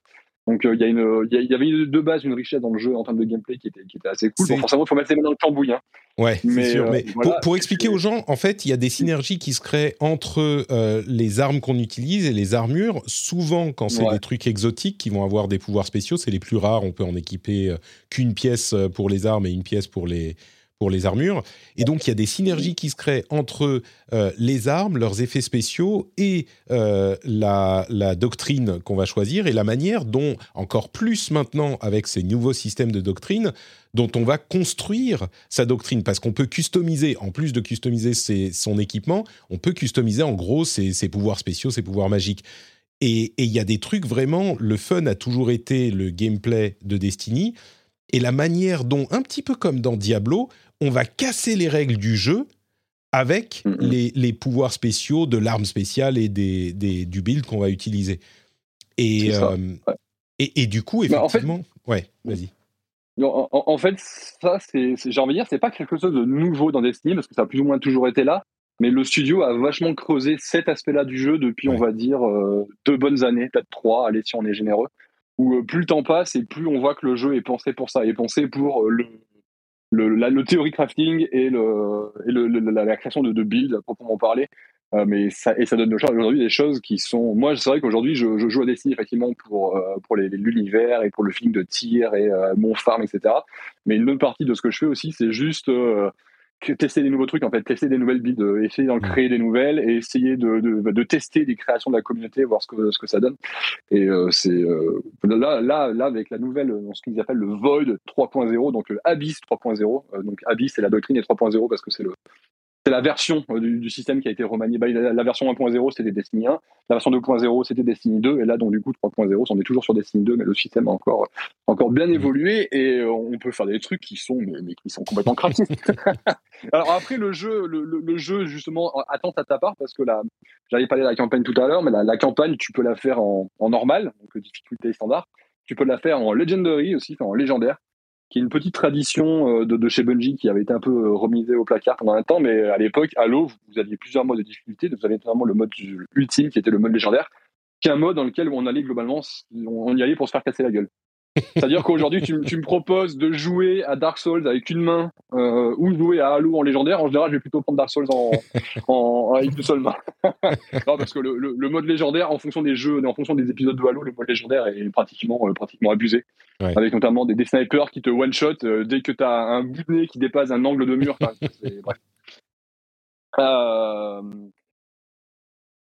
Donc il y, a une, il y avait de base une richesse dans le jeu en termes de gameplay qui était, qui était assez cool. Bon, forcément, il faut mettre les mains dans le cambouis. Hein. Ouais, c'est sûr. mais voilà, pour, expliquer aux gens, en fait, il y a des synergies qui se créent entre euh, les armes qu'on utilise et les armures. Souvent, quand c'est ouais. des trucs exotiques qui vont avoir des pouvoirs spéciaux, c'est les plus rares. On peut en équiper qu'une pièce pour les armes et une pièce pour les pour les armures. Et donc, il y a des synergies qui se créent entre euh, les armes, leurs effets spéciaux et euh, la, doctrine qu'on va choisir et la manière dont, encore plus maintenant avec ces nouveaux systèmes de doctrine, dont on va construire sa doctrine. Parce qu'on peut customiser, en plus de customiser son équipement, on peut customiser en gros ses, ses pouvoirs spéciaux, ses pouvoirs magiques. Et il y a des trucs vraiment, le fun a toujours été le gameplay de Destiny. Et la manière dont, un petit peu comme dans Diablo, on va casser les règles du jeu avec mm -hmm. les, les, pouvoirs spéciaux de l'arme spéciale et des, des, du build qu'on va utiliser. Et, euh, ouais. et, et, du coup, effectivement, en fait, ouais, vas-y. En, en, fait, ça, j'ai envie de dire, c'est pas quelque chose de nouveau dans Destiny parce que ça a plus ou moins toujours été là. Mais le studio a vachement creusé cet aspect-là du jeu depuis, ouais. on va dire, euh, deux bonnes années, peut-être trois, allez, si on est généreux. Où euh, plus le temps passe et plus on voit que le jeu est pensé pour ça, est pensé pour le, le, la, le théorie crafting et, le, et le, le la, création de, de builds à proprement parler. Euh, mais ça, et ça donne aujourd'hui des choses qui sont. Moi, c'est vrai qu'aujourd'hui, je, je, joue à Destiny effectivement pour, euh, pour l'univers et pour le film de tir et euh, mon farm, etc. Mais une bonne partie de ce que je fais aussi, c'est juste euh, tester des nouveaux trucs, en fait, tester des nouvelles builds, euh, essayer d'en créer des nouvelles et essayer de, de, de, tester des créations de la communauté, voir ce que, ce que ça donne. Et euh, c'est euh, là, là, là, avec la nouvelle, ce qu'ils appellent le Void 3.0, donc le Abyss 3.0. donc Abyss, c'est la doctrine et 3.0 parce que c'est le, c'est la version euh, du, système qui a été remaniée. Bah, la, version 1.0, c'était Destiny 1. La version 2.0, c'était Destiny 2. Et là, donc, du coup, 3.0, on est toujours sur Destiny 2, mais le système a encore, bien évolué et euh, on peut faire des trucs qui sont, mais, complètement craftés. Alors après, le jeu, le, jeu, justement, attend à ta part parce que là, j'avais parlé de la campagne tout à l'heure, mais la, campagne, tu peux la faire en, en normal, donc difficulté standard. Tu peux la faire en legendary aussi, en légendaire qui est une petite tradition euh, de, chez Bungie qui avait été un peu euh, remisée au placard pendant un temps, mais à l'époque, Halo, vous aviez plusieurs modes de difficulté. Vous aviez notamment le mode ultime, qui était le mode légendaire, qui est un mode dans lequel on allait globalement, on y allait pour se faire casser la gueule. C'est-à-dire qu'aujourd'hui, tu, tu, me proposes de jouer à Dark Souls avec une main euh, ou jouer à Halo en légendaire. En général, je vais plutôt prendre Dark Souls en, en avec une seule main. non, parce que le, le, le, mode légendaire, en fonction des jeux, en fonction des épisodes de Halo, le mode légendaire est pratiquement, euh, pratiquement abusé. Ouais. Avec notamment des, des, snipers qui te one-shot euh, dès que tu as un bout de nez qui dépasse un angle de mur. Bref.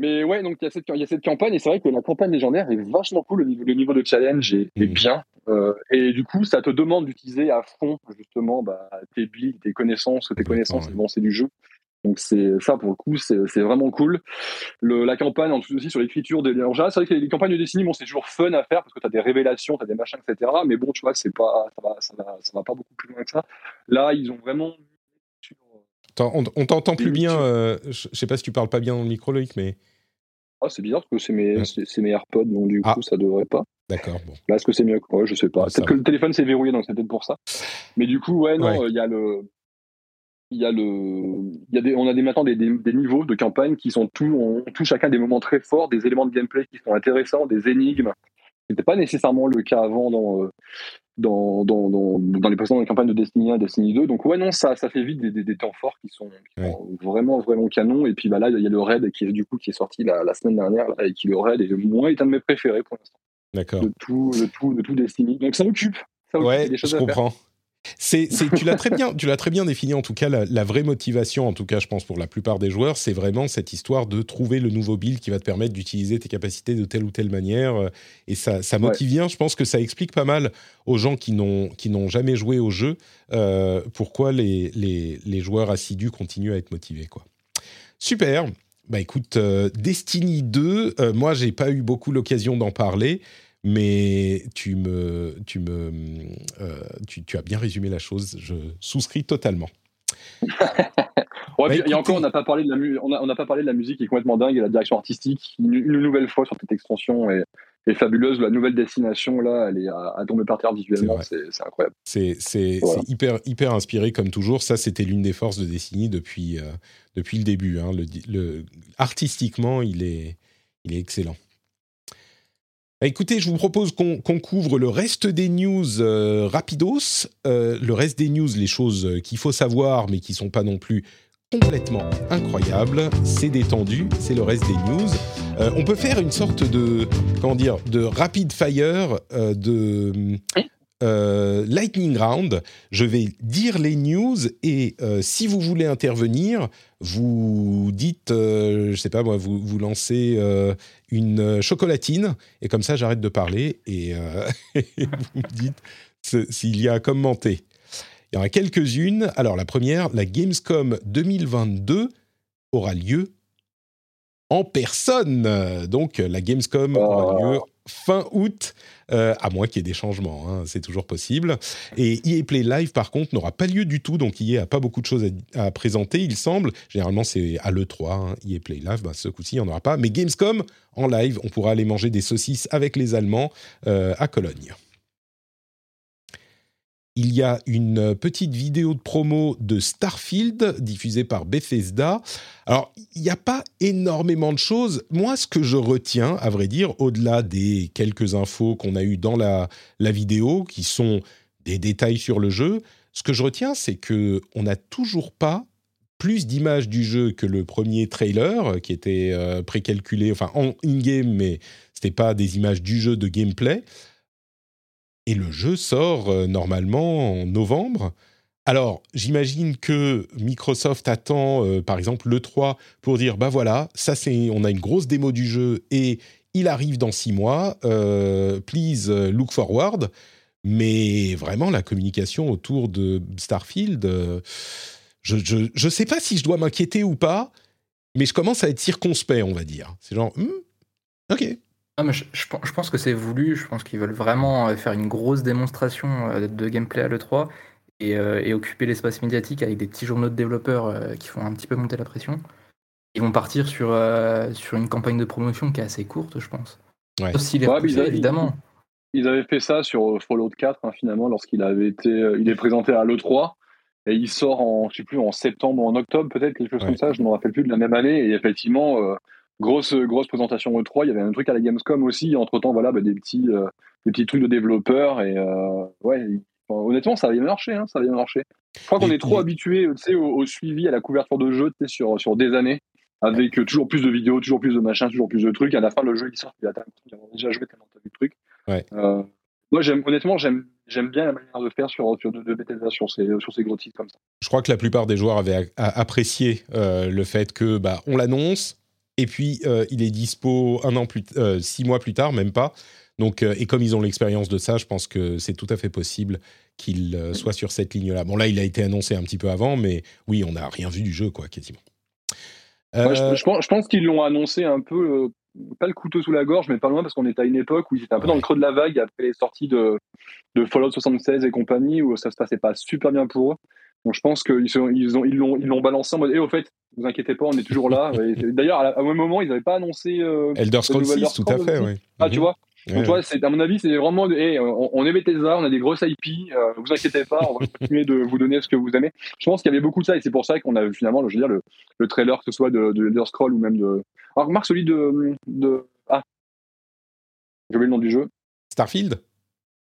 Mais ouais, donc il y, y, a cette campagne, et c'est vrai que la campagne légendaire est vachement cool, le niveau, le niveau de challenge est, est bien. Euh, et du coup, ça te demande d'utiliser à fond, justement, bah, tes billes, tes connaissances, tes connaissances ouais. avancées du jeu. Donc c'est ça pour le coup, c'est vraiment cool. Le, la campagne, en tout aussi sur l'écriture des. Alors c'est vrai que les, les, campagnes de Destiny, bon, c'est toujours fun à faire parce que tu as des révélations, tu as des machins, etc. Mais bon, tu vois, c'est pas, ça va, ça va, ça va pas beaucoup plus loin que ça. Là, ils ont vraiment on, t'entend plus bien. Euh, je sais pas si tu parles pas bien dans le micro, Loïc, mais. Ah, c'est bizarre parce que c'est mes, mes AirPods, donc du ah. coup, ça devrait pas. D'accord. Bon. Là, est-ce que c'est mieux Ouais, je sais pas. peut-être que le téléphone s'est verrouillé, donc c'est peut-être pour ça. Mais du coup, ouais, non, il y a le. Il y a le, y a des, on a des, maintenant des, des, niveaux de campagne qui sont tous, on touche chacun des moments très forts, des éléments de gameplay qui sont intéressants, des énigmes. C'était pas nécessairement le cas avant dans, euh, dans, dans, dans, dans les précédentes campagnes de Destiny 1 Destiny 2. Donc ouais, non, ça, ça fait vite des, des, temps forts qui sont, vraiment, vraiment canons. Et puis bah, là, il y a le raid qui est, du coup, qui est sorti la, la semaine dernière, et qui le raid est, moi, est un de mes préférés pour l'instant. D'accord. De tout, de tout, de tout Destiny. Donc ça occupe. Ça occupe ouais, des choses je comprends. C'est, tu l'as très bien, tu l'as très bien défini. En tout cas, la, vraie motivation, en tout cas, je pense pour la plupart des joueurs, c'est vraiment cette histoire de trouver le nouveau build qui va te permettre d'utiliser tes capacités de telle ou telle manière. Euh, et ça, ça motive bien. Je pense que ça explique pas mal aux gens qui n'ont qui n'ont jamais joué au jeu euh, pourquoi les, les, les, joueurs assidus continuent à être motivés. Quoi. Super. Bah écoute, euh, Destiny 2, moi j'ai pas eu beaucoup l'occasion d'en parler mais tu me, tu me, euh, tu, tu, as bien résumé la chose. Je souscris totalement. ouais, et encore, on n'a pas parlé de la on n'a pas parlé de la musique qui est complètement dingue et la direction artistique. Une, nouvelle fois sur cette extension est, est, fabuleuse. La nouvelle destination là, elle est à, à tomber par terre visuellement. C'est incroyable. C'est hyper hyper inspiré comme toujours. Ça, c'était l'une des forces de Destiny depuis euh, depuis le début. Hein. Le, le, artistiquement, il est il est excellent. Bah, écoutez, je vous propose qu'on couvre le reste des news euh, rapidos. Euh, le reste des news, les choses qu'il faut savoir, mais qui sont pas non plus complètement incroyables. C'est détendu, c'est le reste des news. Euh, on peut faire une sorte de, comment dire, de rapid fire, de lightning round. Je vais dire les news et si vous voulez intervenir, vous dites, je je sais pas moi, vous, vous lancez une euh, chocolatine, et comme ça j'arrête de parler, et, euh, vous me dites s'il y a à commenter. Il y en a quelques-unes. Alors la première, la Gamescom 2022 aura lieu en personne. Donc la Gamescom aura lieu fin août, euh, à moins qu'il y ait des changements, hein, c'est toujours possible. Et EA Play Live, par contre, n'aura pas lieu du tout, donc EA n'a pas beaucoup de choses à, présenter, il semble. Généralement, c'est à l'E3, hein, EA Play Live, bah, ce coup-ci, il n'y en aura pas. Mais Gamescom, en live, on pourra aller manger des saucisses avec les Allemands euh, à Cologne il y a une petite vidéo de promo de Starfield diffusée par Bethesda. Alors, il n'y a pas énormément de choses. Moi, ce que je retiens, à vrai dire, au-delà des quelques infos qu'on a eues dans la, vidéo, qui sont des détails sur le jeu, ce que je retiens, c'est que on n'a toujours pas plus d'images du jeu que le premier trailer, qui était euh, précalculé, enfin en in-game, mais ce n'était pas des images du jeu de gameplay. Et le jeu sort euh, normalement en novembre. Alors, j'imagine que Microsoft attend, euh, par exemple, le 3 pour dire, bah voilà, ça c'est, on a une grosse démo du jeu et il arrive dans six mois. Euh, please look forward. Mais vraiment, la communication autour de Starfield, je ne sais pas si je dois m'inquiéter ou pas, mais je commence à être circonspect, on va dire. C'est genre, hmm, ok, mais je, pense que c'est voulu. Je pense qu'ils veulent vraiment euh, faire une grosse démonstration euh, de gameplay à l'E3 euh, et, occuper l'espace médiatique avec des petits journaux de développeurs qui font un petit peu monter la pression. Ils vont partir sur, sur une campagne de promotion qui est assez courte, je pense. Ouais. évidemment. Ils, avaient fait ça sur Fallout 4, hein, finalement, lorsqu'il avait été il est présenté à l'E3. Et il sort en, je sais plus, en septembre ou en octobre, peut-être, quelque chose comme ça, je ne me rappelle plus, de la même année. Et effectivement, grosse grosse présentation E3. Il y avait un truc à la Gamescom aussi. Entre temps, voilà, bah, des petits euh, des petits trucs de développeurs et euh, ouais. honnêtement, ça va bien marcher. Hein, ça va bien. Je crois qu'on est trop habitué, tu au, suivi, à la couverture de jeux, sur sur des années, avec toujours plus de vidéos, toujours plus de machins, toujours plus de trucs. À la fin, le jeu il sort, il a déjà joué tellement t'as vu le truc. Euh, moi, j'aime honnêtement, j'aime j'aime bien la manière de faire sur, sur de, de Bethesda sur ces, sur ces gros titres comme ça. Je crois que la plupart des joueurs avaient apprécié le fait que bah, on l'annonce, et puis euh, il est dispo un an plus, euh, six mois plus tard, même pas. Donc, euh, et comme ils ont l'expérience de ça, je pense que c'est tout à fait possible qu'il soit sur cette ligne-là. Bon, là, il a été annoncé un petit peu avant, mais oui, on n'a rien vu du jeu, quoi, quasiment. je, pense, qu'ils l'ont annoncé un peu, pas le couteau sous la gorge, mais pas loin, parce qu'on était à une époque où ils étaient un peu dans le creux de la vague après les sorties de, de Fallout 76 et compagnie, où ça se passait pas super bien pour eux. Donc je pense qu'ils ils ont, ils l'ont, ils l'ont balancé en mode, et eh, au fait, vous inquiétez pas, on est toujours là. D'ailleurs, à, un moment, ils n'avaient pas annoncé. Euh, Elder Scrolls 6, tout à fait, oui. Ah, tu mhm. vois? Donc, toi, à mon avis, c'est vraiment, hey, on, on, aimait Bethesda, on a des grosses IP, euh, vous inquiétez pas, on va continuer de vous donner ce que vous aimez. Je pense qu'il y avait beaucoup de ça, et c'est pour ça qu'on a finalement, je veux dire, le, le trailer, que ce soit de, de Elder Scrolls ou même de. Alors, remarque celui de, de. Ah, j'ai oublié le nom du jeu. Starfield?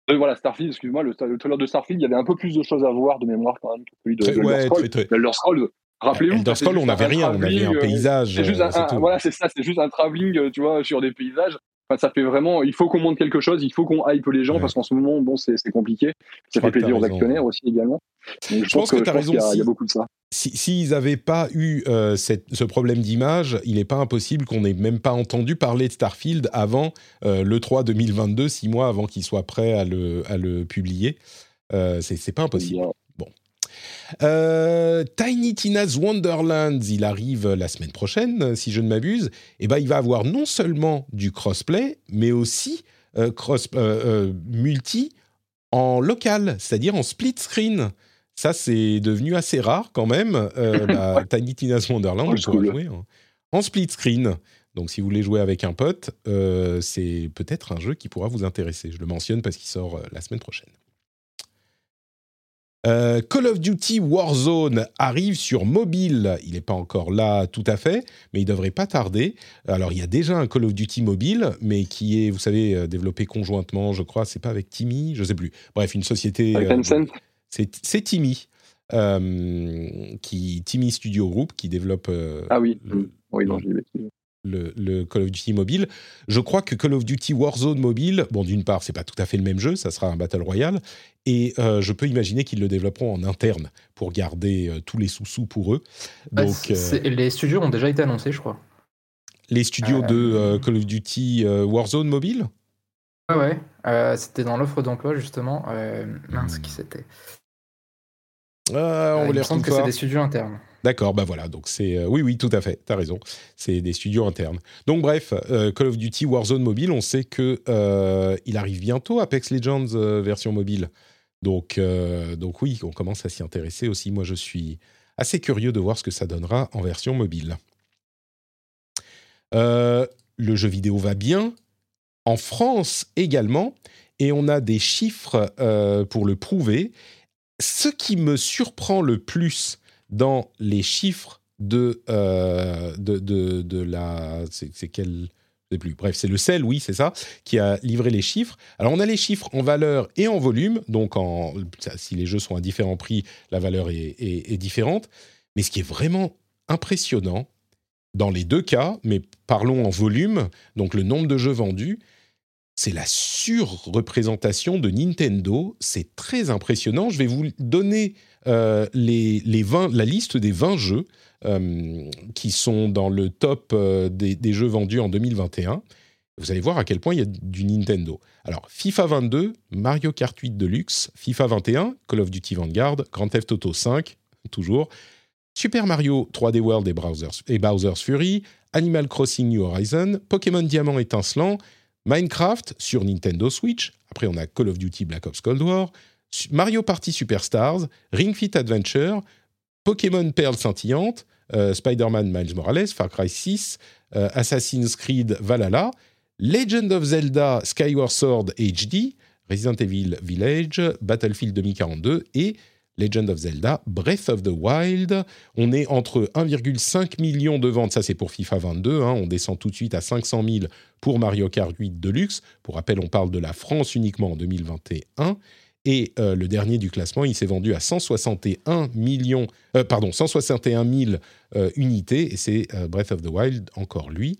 Euh, voilà, Starfield, excuse-moi, le, le, trailer de Starfield, il y avait un peu plus de choses à voir de mémoire quand même que celui de, de Elder Scrolls. Elder Scrolls, rappelez-vous. Elder Scrolls, on n'avait rien, on avait un euh, paysage. C'est juste un, voilà, c'est ça, c'est juste un travelling, tu vois, sur des paysages ça fait vraiment, il faut qu'on montre quelque chose, il faut qu'on hype les gens parce qu'en ce moment, bon, c'est compliqué. Ça fait plaisir aux actionnaires aussi également. je, pense que, tu as raison. Il y, a beaucoup de ça. S'ils si, n'avaient pas eu euh, ce problème d'image, il n'est pas impossible qu'on n'ait même pas entendu parler de Starfield avant euh, le 3 2022, six mois avant qu'il soit prêt à le, à le publier. Euh, c'est pas impossible. Euh, Tiny Tina's Wonderlands, il arrive la semaine prochaine, si je ne m'abuse. Et eh ben, il va avoir non seulement du crossplay, mais aussi euh, cross, euh, multi en local, c'est-à-dire en split screen. Ça, c'est devenu assez rare quand même. Tiny Tina's Wonderland, on jouer en split screen. Donc, si vous voulez jouer avec un pote, c'est peut-être un jeu qui pourra vous intéresser. Je le mentionne parce qu'il sort la semaine prochaine. Euh, Call of Duty Warzone arrive sur mobile. Il n'est pas encore là tout à fait, mais il devrait pas tarder. Alors, il y a déjà un Call of Duty mobile, mais qui est, vous savez, euh, développé conjointement, je crois. C'est pas avec Timmy, je sais plus. Bref, une société. Euh, c'est Timmy. qui Timmy Studio Group qui développe ah oui, oui non, le, Call of Duty mobile. Je crois que Call of Duty Warzone mobile, bon, d'une part, c'est pas tout à fait le même jeu, ça sera un Battle Royale, et euh, je peux imaginer qu'ils le développeront en interne pour garder euh, tous les sous-sous pour eux. Bah, Donc, euh, les studios ont déjà été annoncés, je crois. Les studios de Call of Duty Warzone mobile? Ouais, ouais. c'était dans l'offre d'emploi, justement. mince, qui c'était on Il me semble que c'est des studios internes. D'accord, bah voilà, donc c'est... Euh, oui, oui, tout à fait, tu as raison, c'est des studios internes. Donc bref, euh, Call of Duty Warzone Mobile, on sait que euh, il arrive bientôt, Apex Legends version mobile. Donc, donc oui, on commence à s'y intéresser aussi. Moi, je suis assez curieux de voir ce que ça donnera en version mobile. le jeu vidéo va bien, en France également, et on a des chiffres pour le prouver. Ce qui me surprend le plus dans les chiffres de, euh, de, de, la. C'est quel. Je plus. Bref, c'est le sel, oui, c'est ça, qui a livré les chiffres. Alors, on a les chiffres en valeur et en volume. Donc, en, si les jeux sont à différents prix, la valeur est, est, différente. Mais ce qui est vraiment impressionnant, dans les deux cas, mais parlons en volume, donc le nombre de jeux vendus, c'est la surreprésentation de Nintendo. C'est très impressionnant. Je vais vous donner euh, les, les 20, la liste des 20 jeux euh, qui sont dans le top euh, des, jeux vendus en 2021. Vous allez voir à quel point il y a du Nintendo. Alors, FIFA 22, Mario Kart 8 Deluxe, FIFA 21, Call of Duty Vanguard, Grand Theft Auto 5, toujours, Super Mario 3D World et, et Bowser's Fury, Animal Crossing New Horizon, Pokémon Diamant étincelant, Minecraft sur Nintendo Switch, après on a Call of Duty Black Ops Cold War, Mario Party Superstars, Ring Fit Adventure, Pokémon Perle scintillante, euh, Spider-Man Miles Morales, Far Cry 6, euh, Assassin's Creed Valhalla, Legend of Zelda Skyward Sword HD, Resident Evil Village, Battlefield 2042 et Legend of Zelda Breath of the Wild. On est entre 1,5 million de ventes, ça c'est pour FIFA 22, hein. on descend tout de suite à 500 000 pour Mario Kart 8 Deluxe. Pour rappel, on parle de la France uniquement en 2021. Et euh, le dernier du classement, il s'est vendu à 161 millions, euh, pardon, 161 000 euh, unités. Et c'est Breath of the Wild, encore lui.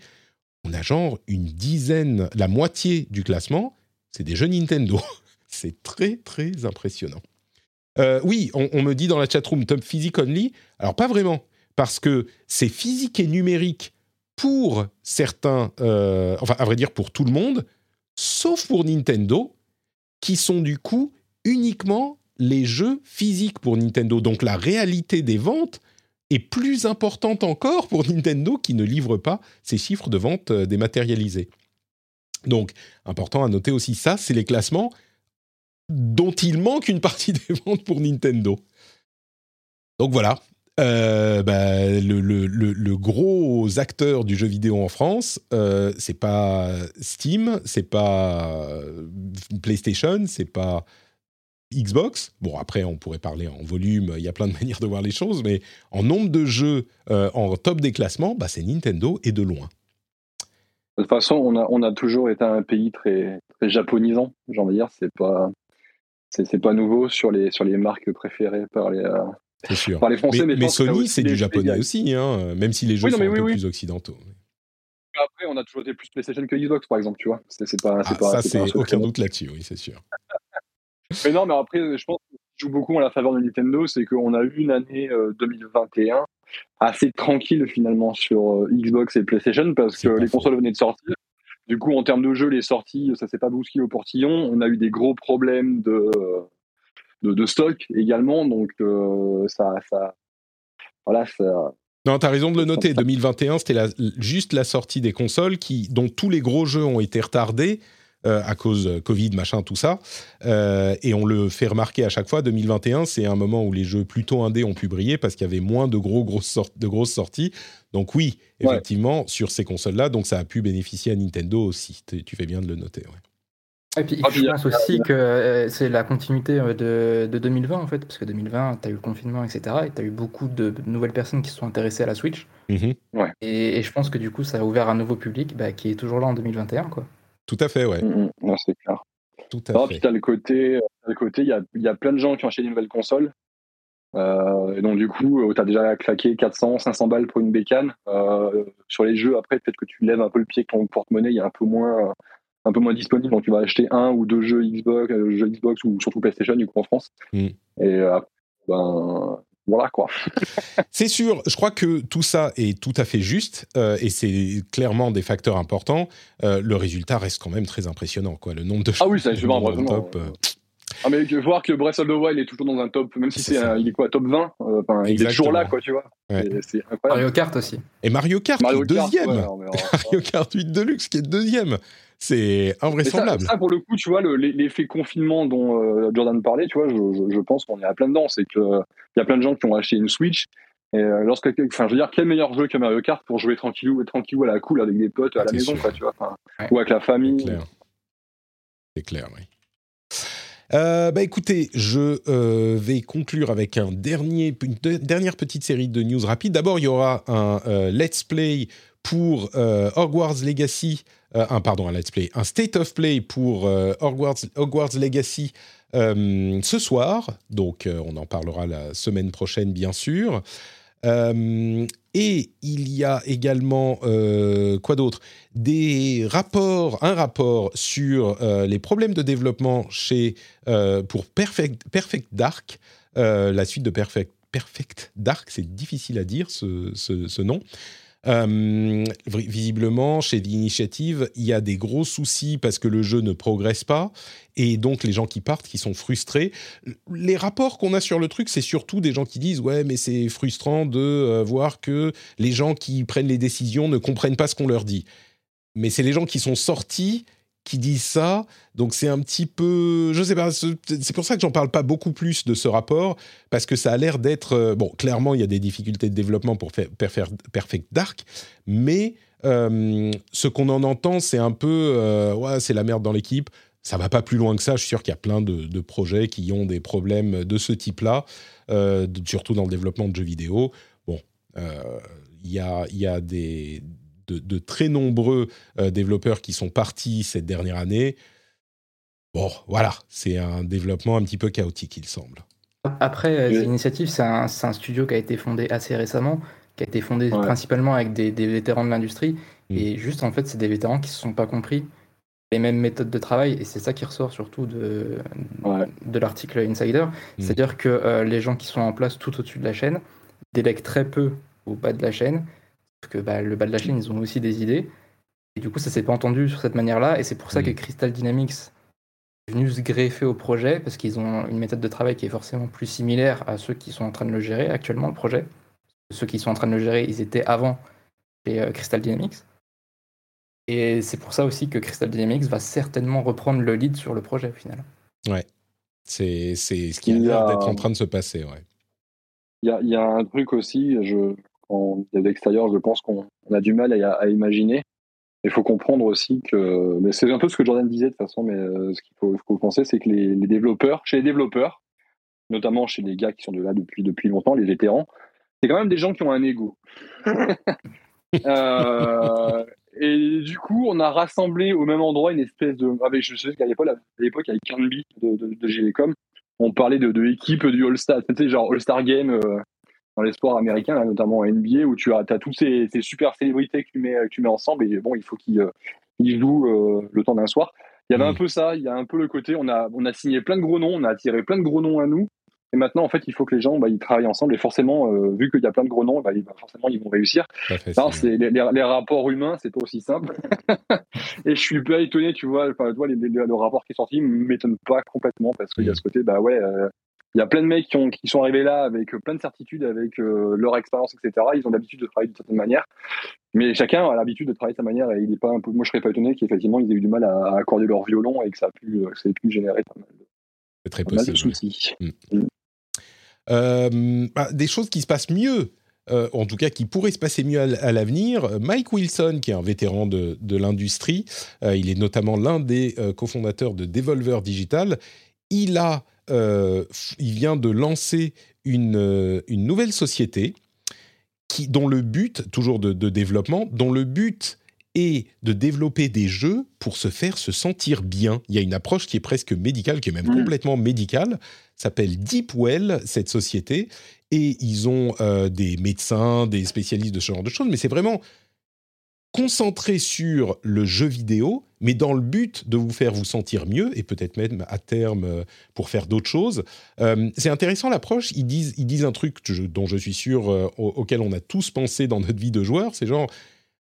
On a genre une dizaine, la moitié du classement, c'est des jeux Nintendo. c'est très, très impressionnant. Oui, on, me dit dans la chatroom top physique only. Alors, pas vraiment, parce que c'est physique et numérique pour certains, enfin, à vrai dire, pour tout le monde, sauf pour Nintendo, qui sont du coup uniquement les jeux physiques pour Nintendo. Donc la réalité des ventes est plus importante encore pour Nintendo qui ne livre pas ces chiffres de vente euh, dématérialisés. Donc, important à noter aussi ça, c'est les classements dont il manque une partie des ventes pour Nintendo. Donc voilà, euh, bah, le, gros acteur du jeu vidéo en France, euh, c'est pas Steam, c'est pas PlayStation, c'est pas Xbox. Bon, après, on pourrait parler en volume, il y a plein de manières de voir les choses, mais en nombre de jeux euh, en top des classements, bah, c'est Nintendo et de loin. De toute façon, on a, on a toujours été un pays très, très japonisant, j'ai envie de dire. C'est pas, c'est, pas nouveau sur les, sur les marques préférées par les, sûr. Par les Français. Mais, Sony, c'est du japonais aussi, hein, même si les jeux sont un peu plus occidentaux. Après, on a toujours été plus PlayStation que Xbox, par exemple, tu vois. C'est, pas, ah, pas, ça, c'est aucun doute là-dessus, oui, c'est sûr. mais non, mais après, je pense que joue beaucoup à la faveur de Nintendo, c'est qu'on a eu une année 2021 euh, assez tranquille finalement sur euh, Xbox et PlayStation parce que les consoles venaient de sortir. Du coup, en termes de jeu, les sorties, ça s'est pas bousculé au portillon. On a eu des gros problèmes de, de, stock également, donc euh, ça, ça, voilà, ça. Non, tu as raison de le noter. 2021, c'était juste la sortie des consoles qui, dont tous les gros jeux ont été retardés euh, à cause Covid, machin, tout ça. Euh, et on le fait remarquer à chaque fois. 2021, c'est un moment où les jeux plutôt indés ont pu briller parce qu'il y avait moins de, gros, grosses, de grosses sorties. Donc oui, effectivement, sur ces consoles-là, donc ça a pu bénéficier à Nintendo aussi. Tu fais bien de le noter. Et puis, ah, je pense aussi que euh, c'est la continuité de, de, 2020 en fait, parce que 2020, tu as eu le confinement, etc. Et tu as eu beaucoup de, nouvelles personnes qui se sont intéressées à la Switch. Mm-hmm. ouais. et, je pense que du coup, ça a ouvert un nouveau public bah, qui est toujours là en 2021. Quoi. Tout à fait, ouais. Mm, mm. c'est clair. Tout à fait. Puis le côté, le côté, il y a, y a, plein de gens qui ont acheté une nouvelle console. Euh, et donc du coup, euh, tu as déjà claqué 400, 500 balles pour une bécane. Euh, sur les jeux, après, peut-être que tu lèves un peu le pied que ton porte-monnaie il est un peu moins, un peu moins disponible. Donc tu vas acheter un ou deux jeux Xbox, jeux Xbox ou surtout PlayStation du coup en France. Mm. Et ben, voilà quoi. c'est sûr, je crois que tout ça est tout à fait juste euh, et c'est clairement des facteurs importants. Euh, le résultat reste quand même très impressionnant, quoi. Le nombre de ah oui, ça je vraiment. Top, euh. Ah mais voir que Breath of the Wild est toujours dans un top, même si c'est il est quoi, top 20, il est toujours là, quoi, tu vois. C'est incroyable. Mario Kart aussi. Et Mario Kart qui est deuxième. Mario Kart 8 Deluxe qui est deuxième. C'est invraisemblable. Ça, pour le coup, tu vois, l'effet confinement dont euh, Jordan parlait, tu vois, je, pense qu'on est à plein dedans. C'est qu'il y a plein de gens qui ont acheté une Switch. Et euh, lorsque, enfin, je veux dire, quel meilleur jeu que Mario Kart pour jouer tranquillou, tranquillou à la cool avec des potes à la maison, quoi, tu vois, ou avec la famille. C'est clair. oui. Euh, bah écoutez, je vais conclure avec un dernier, une dernière petite série de news rapides. D'abord, il y aura un let's play pour Hogwarts Legacy euh, un pardon, un let's play, un state of play pour euh, Hogwarts, Legacy euh, ce soir. Donc, on en parlera la semaine prochaine, bien sûr. et il y a également quoi d'autre? Des rapports, un rapport sur les problèmes de développement chez pour Perfect, Perfect Dark, la suite de Perfect, Perfect Dark, c'est difficile à dire ce, nom. Euh, visiblement, chez l'initiative, il y a des gros soucis parce que le jeu ne progresse pas et donc les gens qui partent, qui sont frustrés. Les rapports qu'on a sur le truc, c'est surtout des gens qui disent ouais, mais c'est frustrant de euh, voir que les gens qui prennent les décisions ne comprennent pas ce qu'on leur dit. Mais c'est les gens qui sont sortis qui disent ça. Donc c'est un petit peu, je sais pas, c'est pour ça que j'en parle pas beaucoup plus de ce rapport parce que ça a l'air d'être euh, bon. Clairement, il y a des difficultés de développement pour faire Perfect Dark, mais euh, ce qu'on en entend, c'est un peu euh, ouais, c'est la merde dans l'équipe. Ça va pas plus loin que ça. Je suis sûr qu'il y a plein de, projets qui ont des problèmes de ce type-là, surtout dans le développement de jeux vidéo. Bon, il y a, y a des de, très nombreux euh, développeurs qui sont partis cette dernière année. Bon, voilà, c'est un développement un petit peu chaotique, il semble. Après, euh, l'initiative, c'est un, studio qui a été fondé assez récemment, qui a été fondé principalement avec des, vétérans de l'industrie. Mm. Et juste, en fait, c'est des vétérans qui ne se sont pas compris les mêmes méthodes de travail. Et c'est ça qui ressort surtout de, de l'article Insider. Mm. C'est-à-dire que euh, les gens qui sont en place tout au-dessus de la chaîne délèguent très peu au bas de la chaîne que bah, le bas de la chaîne, ils ont aussi des idées. Et du coup, ça s'est pas entendu sur cette manière-là. Et c'est pour ça que mm. Crystal Dynamics est venu se greffer au projet, parce qu'ils ont une méthode de travail qui est forcément plus similaire à ceux qui sont en train de le gérer actuellement, le projet. Ceux qui sont en train de le gérer, ils étaient avant chez euh, Crystal Dynamics. Et c'est pour ça aussi que Crystal Dynamics va certainement reprendre le lead sur le projet au final. Ouais, c'est ce qui a l'air d'être en train de se passer, ouais. Il y a, y a, un truc aussi, je, quand de l'extérieur, je pense qu'on a du mal à, à imaginer. Il faut comprendre aussi que, mais c'est un peu ce que Jordan disait de toute façon, mais euh, ce qu'il faut, faut, penser, c'est que les, les, développeurs, chez les développeurs, notamment chez les gars qui sont de là depuis, depuis longtemps, les vétérans, c'est quand même des gens qui ont un ego. euh, et du coup, on a rassemblé au même endroit une espèce de. Avec, je sais qu'à l'époque, à l'époque avec Canby de, de, de GVcom, on parlait de, de l'équipe du All-Star, tu genre All-Star Game euh, dans les sports américains, là, notamment en NBA, où tu as, as toutes ces, ces, super célébrités que tu mets, que tu mets ensemble, et bon, il faut qu'ils euh, jouent euh, le temps d'un soir. Il y avait mmh. un peu ça, il y a un peu le côté, on a, on a signé plein de gros noms, on a attiré plein de gros noms à nous, et maintenant, en fait, il faut que les gens bah, ils travaillent ensemble. Et forcément, euh, vu qu'il y a plein de gros noms, bah, bah, forcément, ils vont réussir. Les, les, les, rapports humains, c'est pas aussi simple. et je suis pas étonné, tu vois, enfin, toi, les, le rapport qui est sorti m'étonne pas complètement parce qu'il y a ce côté, bah ouais, euh, il y a plein de mecs qui, ont, qui sont arrivés là avec plein de certitudes, avec euh, leur expérience, etc. Ils ont l'habitude de travailler d'une certaine manière. Mais chacun a l'habitude de travailler de sa manière et il est pas un peu, moi, je serais pas étonné qu'effectivement, ils aient eu du mal à, à accorder leur violon et que ça a pu, que ça ait pu générer pas mal de, soucis. Euh, bah, des choses qui se passent mieux, euh, en tout cas qui pourraient se passer mieux à, à l'avenir. Mike Wilson, qui est un vétéran de, de l'industrie, euh, il est notamment l'un des euh, cofondateurs de Devolver Digital. Il a, euh, il vient de lancer une, euh, une nouvelle société qui, dont le but, toujours de, de développement, dont le but et de développer des jeux pour se faire se sentir bien. Il y a une approche qui est presque médicale, qui est même mmh. complètement médicale, s'appelle Deepwell, cette société, et ils ont euh, des médecins, des spécialistes de ce genre de choses, mais c'est vraiment concentré sur le jeu vidéo, mais dans le but de vous faire vous sentir mieux, et peut-être même à terme euh, pour faire d'autres choses. Euh, c'est intéressant l'approche, ils disent, ils disent un truc dont je suis sûr, euh, auquel on a tous pensé dans notre vie de joueur, c'est genre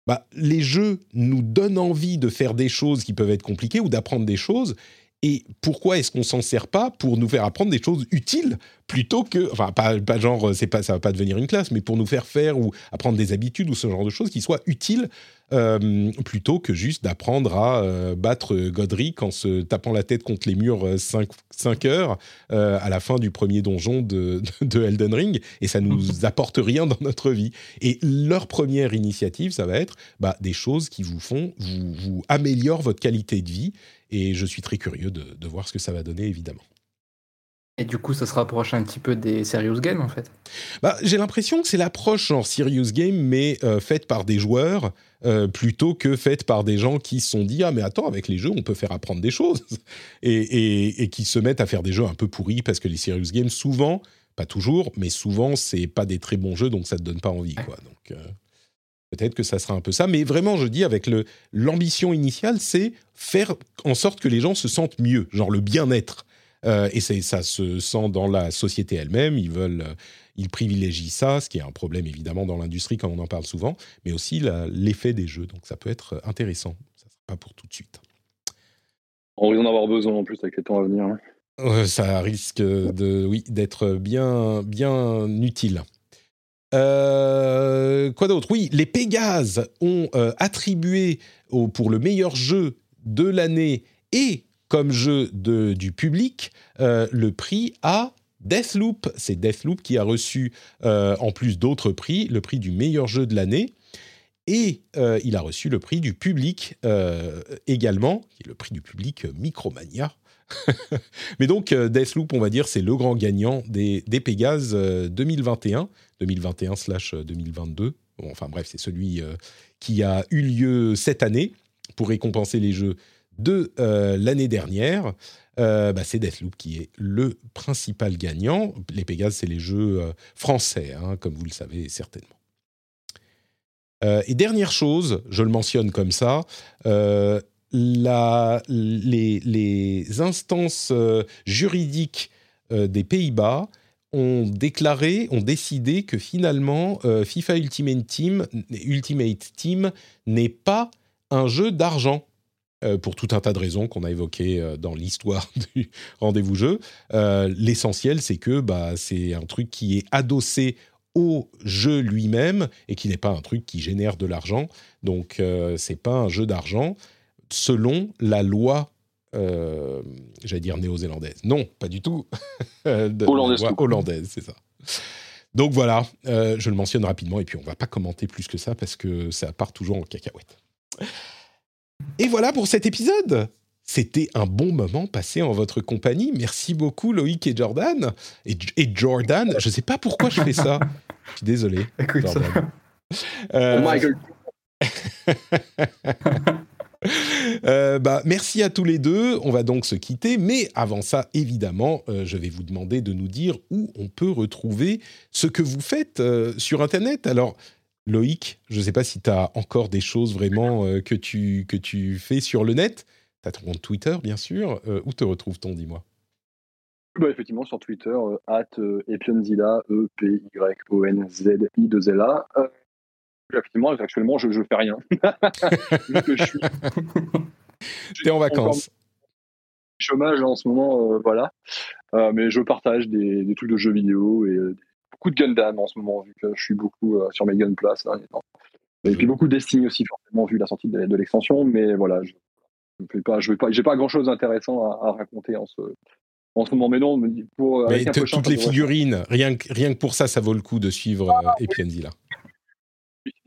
bah, les jeux nous donnent envie de faire des choses qui peuvent être compliquées ou d'apprendre des choses. Et pourquoi est-ce qu'on s'en sert pas pour nous faire apprendre des choses utiles plutôt que, enfin, pas, pas genre, c'est pas, ça va pas devenir une classe, mais pour nous faire faire ou apprendre des habitudes ou ce genre de choses qui soient utiles euh, plutôt que juste d'apprendre à euh, battre Godric en se tapant la tête contre les murs 5, 5 heures euh, à la fin du premier donjon de, de, Elden Ring et ça nous apporte rien dans notre vie. Et leur première initiative, ça va être bah, des choses qui vous font, vous, vous améliorent votre qualité de vie et je suis très curieux de, de voir ce que ça va donner évidemment. Et du coup, ça se rapproche un petit peu des serious games en fait. Bah, j'ai l'impression que c'est l'approche en serious game, mais euh, faite par des joueurs euh, plutôt que faite par des gens qui se sont dit ah mais attends avec les jeux on peut faire apprendre des choses et, et, et, qui se mettent à faire des jeux un peu pourris parce que les serious games souvent, pas toujours, mais souvent c'est pas des très bons jeux donc ça te donne pas envie quoi. Donc euh, peut-être que ça sera un peu ça, mais vraiment je dis avec le l'ambition initiale c'est faire en sorte que les gens se sentent mieux, genre le bien-être. Euh, et ça se sent dans la société elle-même. Ils veulent, euh, ils privilégient ça, ce qui est un problème évidemment dans l'industrie comme on en parle souvent, mais aussi l'effet des jeux. Donc ça peut être intéressant. Ça sera pas pour tout de suite. On risque d'en avoir besoin en plus avec les temps à venir. Hein. Euh, ça risque de, oui, d'être bien, bien utile. Euh, quoi d'autre? Oui, les Pégases ont euh, attribué au, pour le meilleur jeu de l'année et comme jeu du public euh, le prix à Deathloop. C'est Deathloop qui a reçu, euh, en plus d'autres prix, le prix du meilleur jeu de l'année. Et euh, il a reçu le prix du public également, qui est le prix du public Micromania. Mais donc, Deathloop, on va dire, c'est le grand gagnant des, des Pégases 2021, 2021/2022. Bon, enfin bref, c'est celui qui a eu lieu cette année pour récompenser les jeux de euh, l'année dernière, euh, bah, c'est Deathloop qui est le principal gagnant. Les Pégases, c'est les jeux euh, français, hein, comme vous le savez certainement. Et dernière chose, je le mentionne comme ça, les, instances juridiques des Pays-Bas ont déclaré, ont décidé que finalement FIFA Ultimate Team n'est pas un jeu d'argent euh, pour tout un tas de raisons qu'on a évoquées euh, dans l'histoire du rendez-vous jeu. Euh, L'essentiel, c'est que bah, c'est un truc qui est adossé au jeu lui-même et qui n'est pas un truc qui génère de l'argent. Donc, euh, c'est pas un jeu d'argent selon la loi. Euh, J'allais dire néo-zélandaise. Non, pas du tout. hollandaise. Hollandaise, c'est ça. Donc voilà, euh, je le mentionne rapidement et puis on va pas commenter plus que ça parce que ça part toujours en cacahuète. Et voilà pour cet épisode. C'était un bon moment passé en votre compagnie. Merci beaucoup Loïc et Jordan. Et, et Jordan, je sais pas pourquoi je fais ça. Je suis désolé. Écoute, Jordan. Oh Euh, Michael. Euh, bah, merci à tous les deux. On va donc se quitter. Mais avant ça, évidemment, euh, je vais vous demander de nous dire où on peut retrouver ce que vous faites euh, sur Internet. Alors, Loïc, je ne sais pas si tu as encore des choses vraiment euh, que, tu, que tu fais sur le net. Tu as ton compte Twitter, bien sûr. Euh, où te retrouve-t-on, dis-moi? Bah, effectivement, sur Twitter, euh, at Epionzilla, E E-P-Y-O-N-Z-I-2-L-A. Euh, effectivement, actuellement, je ne fais rien. Que je suis en vacances. chômage en ce moment, voilà. Mais je partage des, des trucs de jeux vidéo et beaucoup de Gundam en ce moment, vu que je suis beaucoup euh, sur mes Gunpla ces derniers temps. Et puis beaucoup de Destiny aussi, forcément, vu la sortie de, de l'extension. Mais voilà, je fais pas, je vais pas, j'ai pas grand chose d'intéressant à, à raconter en ce, en ce moment. Mais non, pour Mais avec un toutes les figurines, rien que, rien que pour ça, ça vaut le coup de suivre euh, Epienzi, là.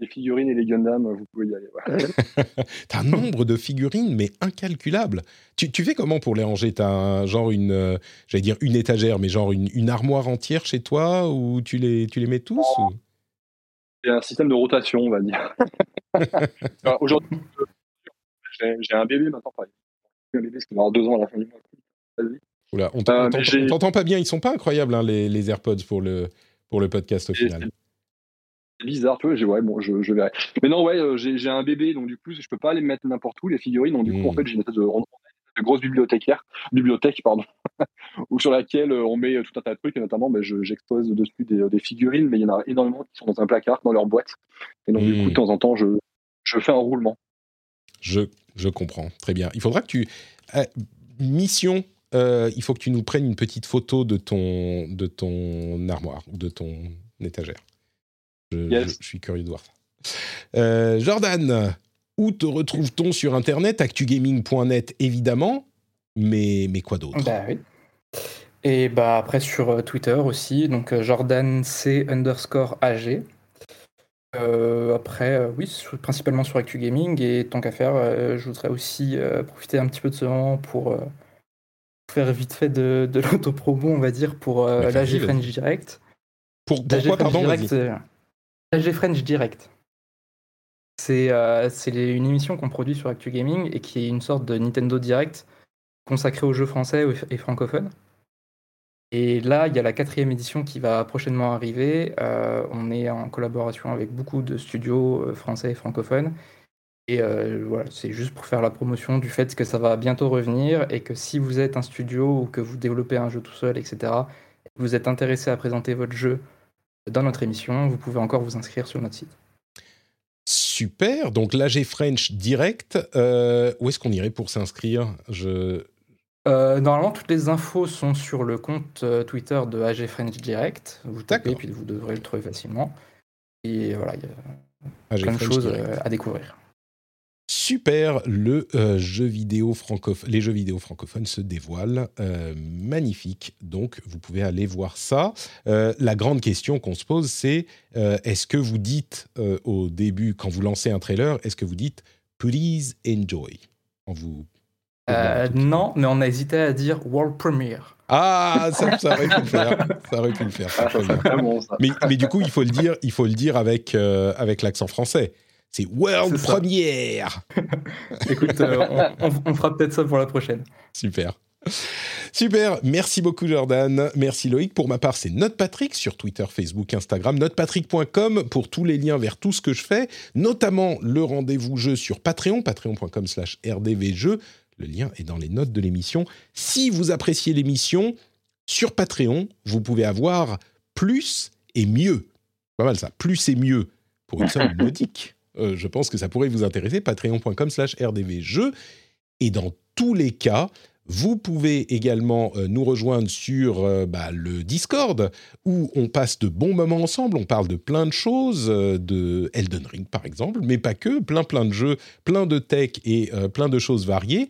Les figurines et les Gundam, vous pouvez y aller. ouais. T'as un nombre de figurines, mais incalculable. Tu, tu fais comment pour les ranger? T'as un, genre une, euh, j'allais dire une étagère, mais genre une, une armoire entière chez toi où tu les, tu les mets tous ou- C'est un système de rotation, on va dire. Aujourd'hui, j'ai j'ai un bébé maintenant. Enfin, un bébé, qui va avoir deux ans à la fin du mois. Vas-y. Oula, on Euh, t'entend j'ai- on t'entend pas bien. Ils sont pas incroyables, hein, les, les AirPods, pour le, pour le podcast au Et final. C'est bizarre, tu vois. J'ai ouais, bon, je, je verrai. Mais non, ouais, euh, j'ai un bébé, donc du coup, je peux pas les mettre n'importe où les figurines. Donc du coup, Mm. en fait, j'ai une espèce de, de grosse bibliothécaire, bibliothèque, pardon, où sur laquelle euh, on met tout un tas de trucs, et notamment, je- j'expose dessus des, des figurines, mais il y en a énormément qui sont dans un placard, dans leur boîte. Et donc du Mm. coup, de temps en temps, je, je fais un roulement. Je, je comprends. Très bien. Il faudra que tu. euh, mission. euh, il faut que tu nous prennes une petite photo de ton, de ton armoire ou de ton étagère. Je, Yes. je- je suis curieux de voir ça. Euh, Jordan, où te retrouve-t-on sur Internet? Actugaming.net, évidemment. Mais, mais quoi d'autre? Bah oui. Et bah après sur euh, Twitter aussi, donc euh, Jordan C underscore AG. Euh, après, euh, oui, sur- principalement sur Actu Gaming. Et tant qu'à faire, euh, je voudrais aussi euh, profiter un petit peu de ce moment pour euh, faire vite fait de, de l'autopromo, on va dire, pour euh, Bah, l'AG Direct. Pour, Pourquoi, pardon Direct, l'AG French Direct. C'est euh, une émission qu'on produit sur Actu Gaming et qui est une sorte de Nintendo Direct consacrée aux jeux français et francophones. Et là, il y a la quatrième édition qui va prochainement arriver. Euh, on est en collaboration avec beaucoup de studios euh, français et francophones. Et voilà, c'est juste pour faire la promotion du fait que ça va bientôt revenir et que si vous êtes un studio ou que vous développez un jeu tout seul, etc., vous êtes intéressé à présenter votre jeu dans notre émission, vous pouvez encore vous inscrire sur notre site. Super. Donc, l'AG French Direct. euh, où est-ce qu'on irait pour s'inscrire? Je... Euh, normalement, toutes les infos sont sur le compte euh, Twitter de AG French Direct. Vous tapez, puis vous devrez le trouver facilement. Et voilà, il y a AG plein de choses Direct. à découvrir. Super, le euh, jeu vidéo les jeux vidéo francophones se dévoilent. Euh, magnifique, donc vous pouvez aller voir ça. Euh, la grande question qu'on se pose, c'est euh, est-ce que vous dites euh, au début, quand vous lancez un trailer, est-ce que vous dites please enjoy? En vous Euh, non, mais on a hésité à dire World Premiere. Ah, ça, ça aurait pu le faire. Ça aurait pu le faire. Ah, ça bon, ça. Mais, mais du coup, il faut le dire, il faut le dire avec, euh, avec l'accent français. C'est World. Premiere. Écoute, euh, on, on- on fera peut-être ça pour la prochaine. Super. Super, merci beaucoup Jordan, merci Loïc. Pour ma part, c'est NotePatrick sur Twitter, Facebook, Instagram, notepatrick.com pour tous les liens vers tout ce que je fais, notamment le rendez-vous jeu sur Patreon, patreon.com slash rdvjeux. Le lien est dans les notes de l'émission. Si vous appréciez l'émission, sur Patreon, vous pouvez avoir plus et mieux. Pas mal ça, plus et mieux pour une somme modique. Euh, je pense que ça pourrait vous intéresser, patreon.com slash rdvjeux. Et dans tous les cas, vous pouvez également euh, nous rejoindre sur euh, bah, le Discord, où on passe de bons moments ensemble. On parle de plein de choses, de Elden Ring par exemple, mais pas que, plein plein de jeux, plein de tech et plein de choses variées.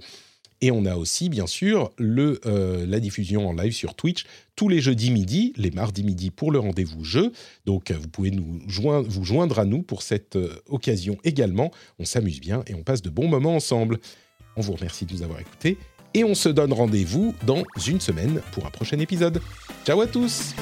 Et on a aussi, bien sûr, le, euh, la diffusion en live sur Twitch tous les jeudis midi, les mardis midi pour le rendez-vous jeu. Donc, vous pouvez nous vous joindre à nous pour cette occasion également. On s'amuse bien et on passe de bons moments ensemble. On vous remercie de nous avoir écoutés et on se donne rendez-vous dans une semaine pour un prochain épisode. Ciao à tous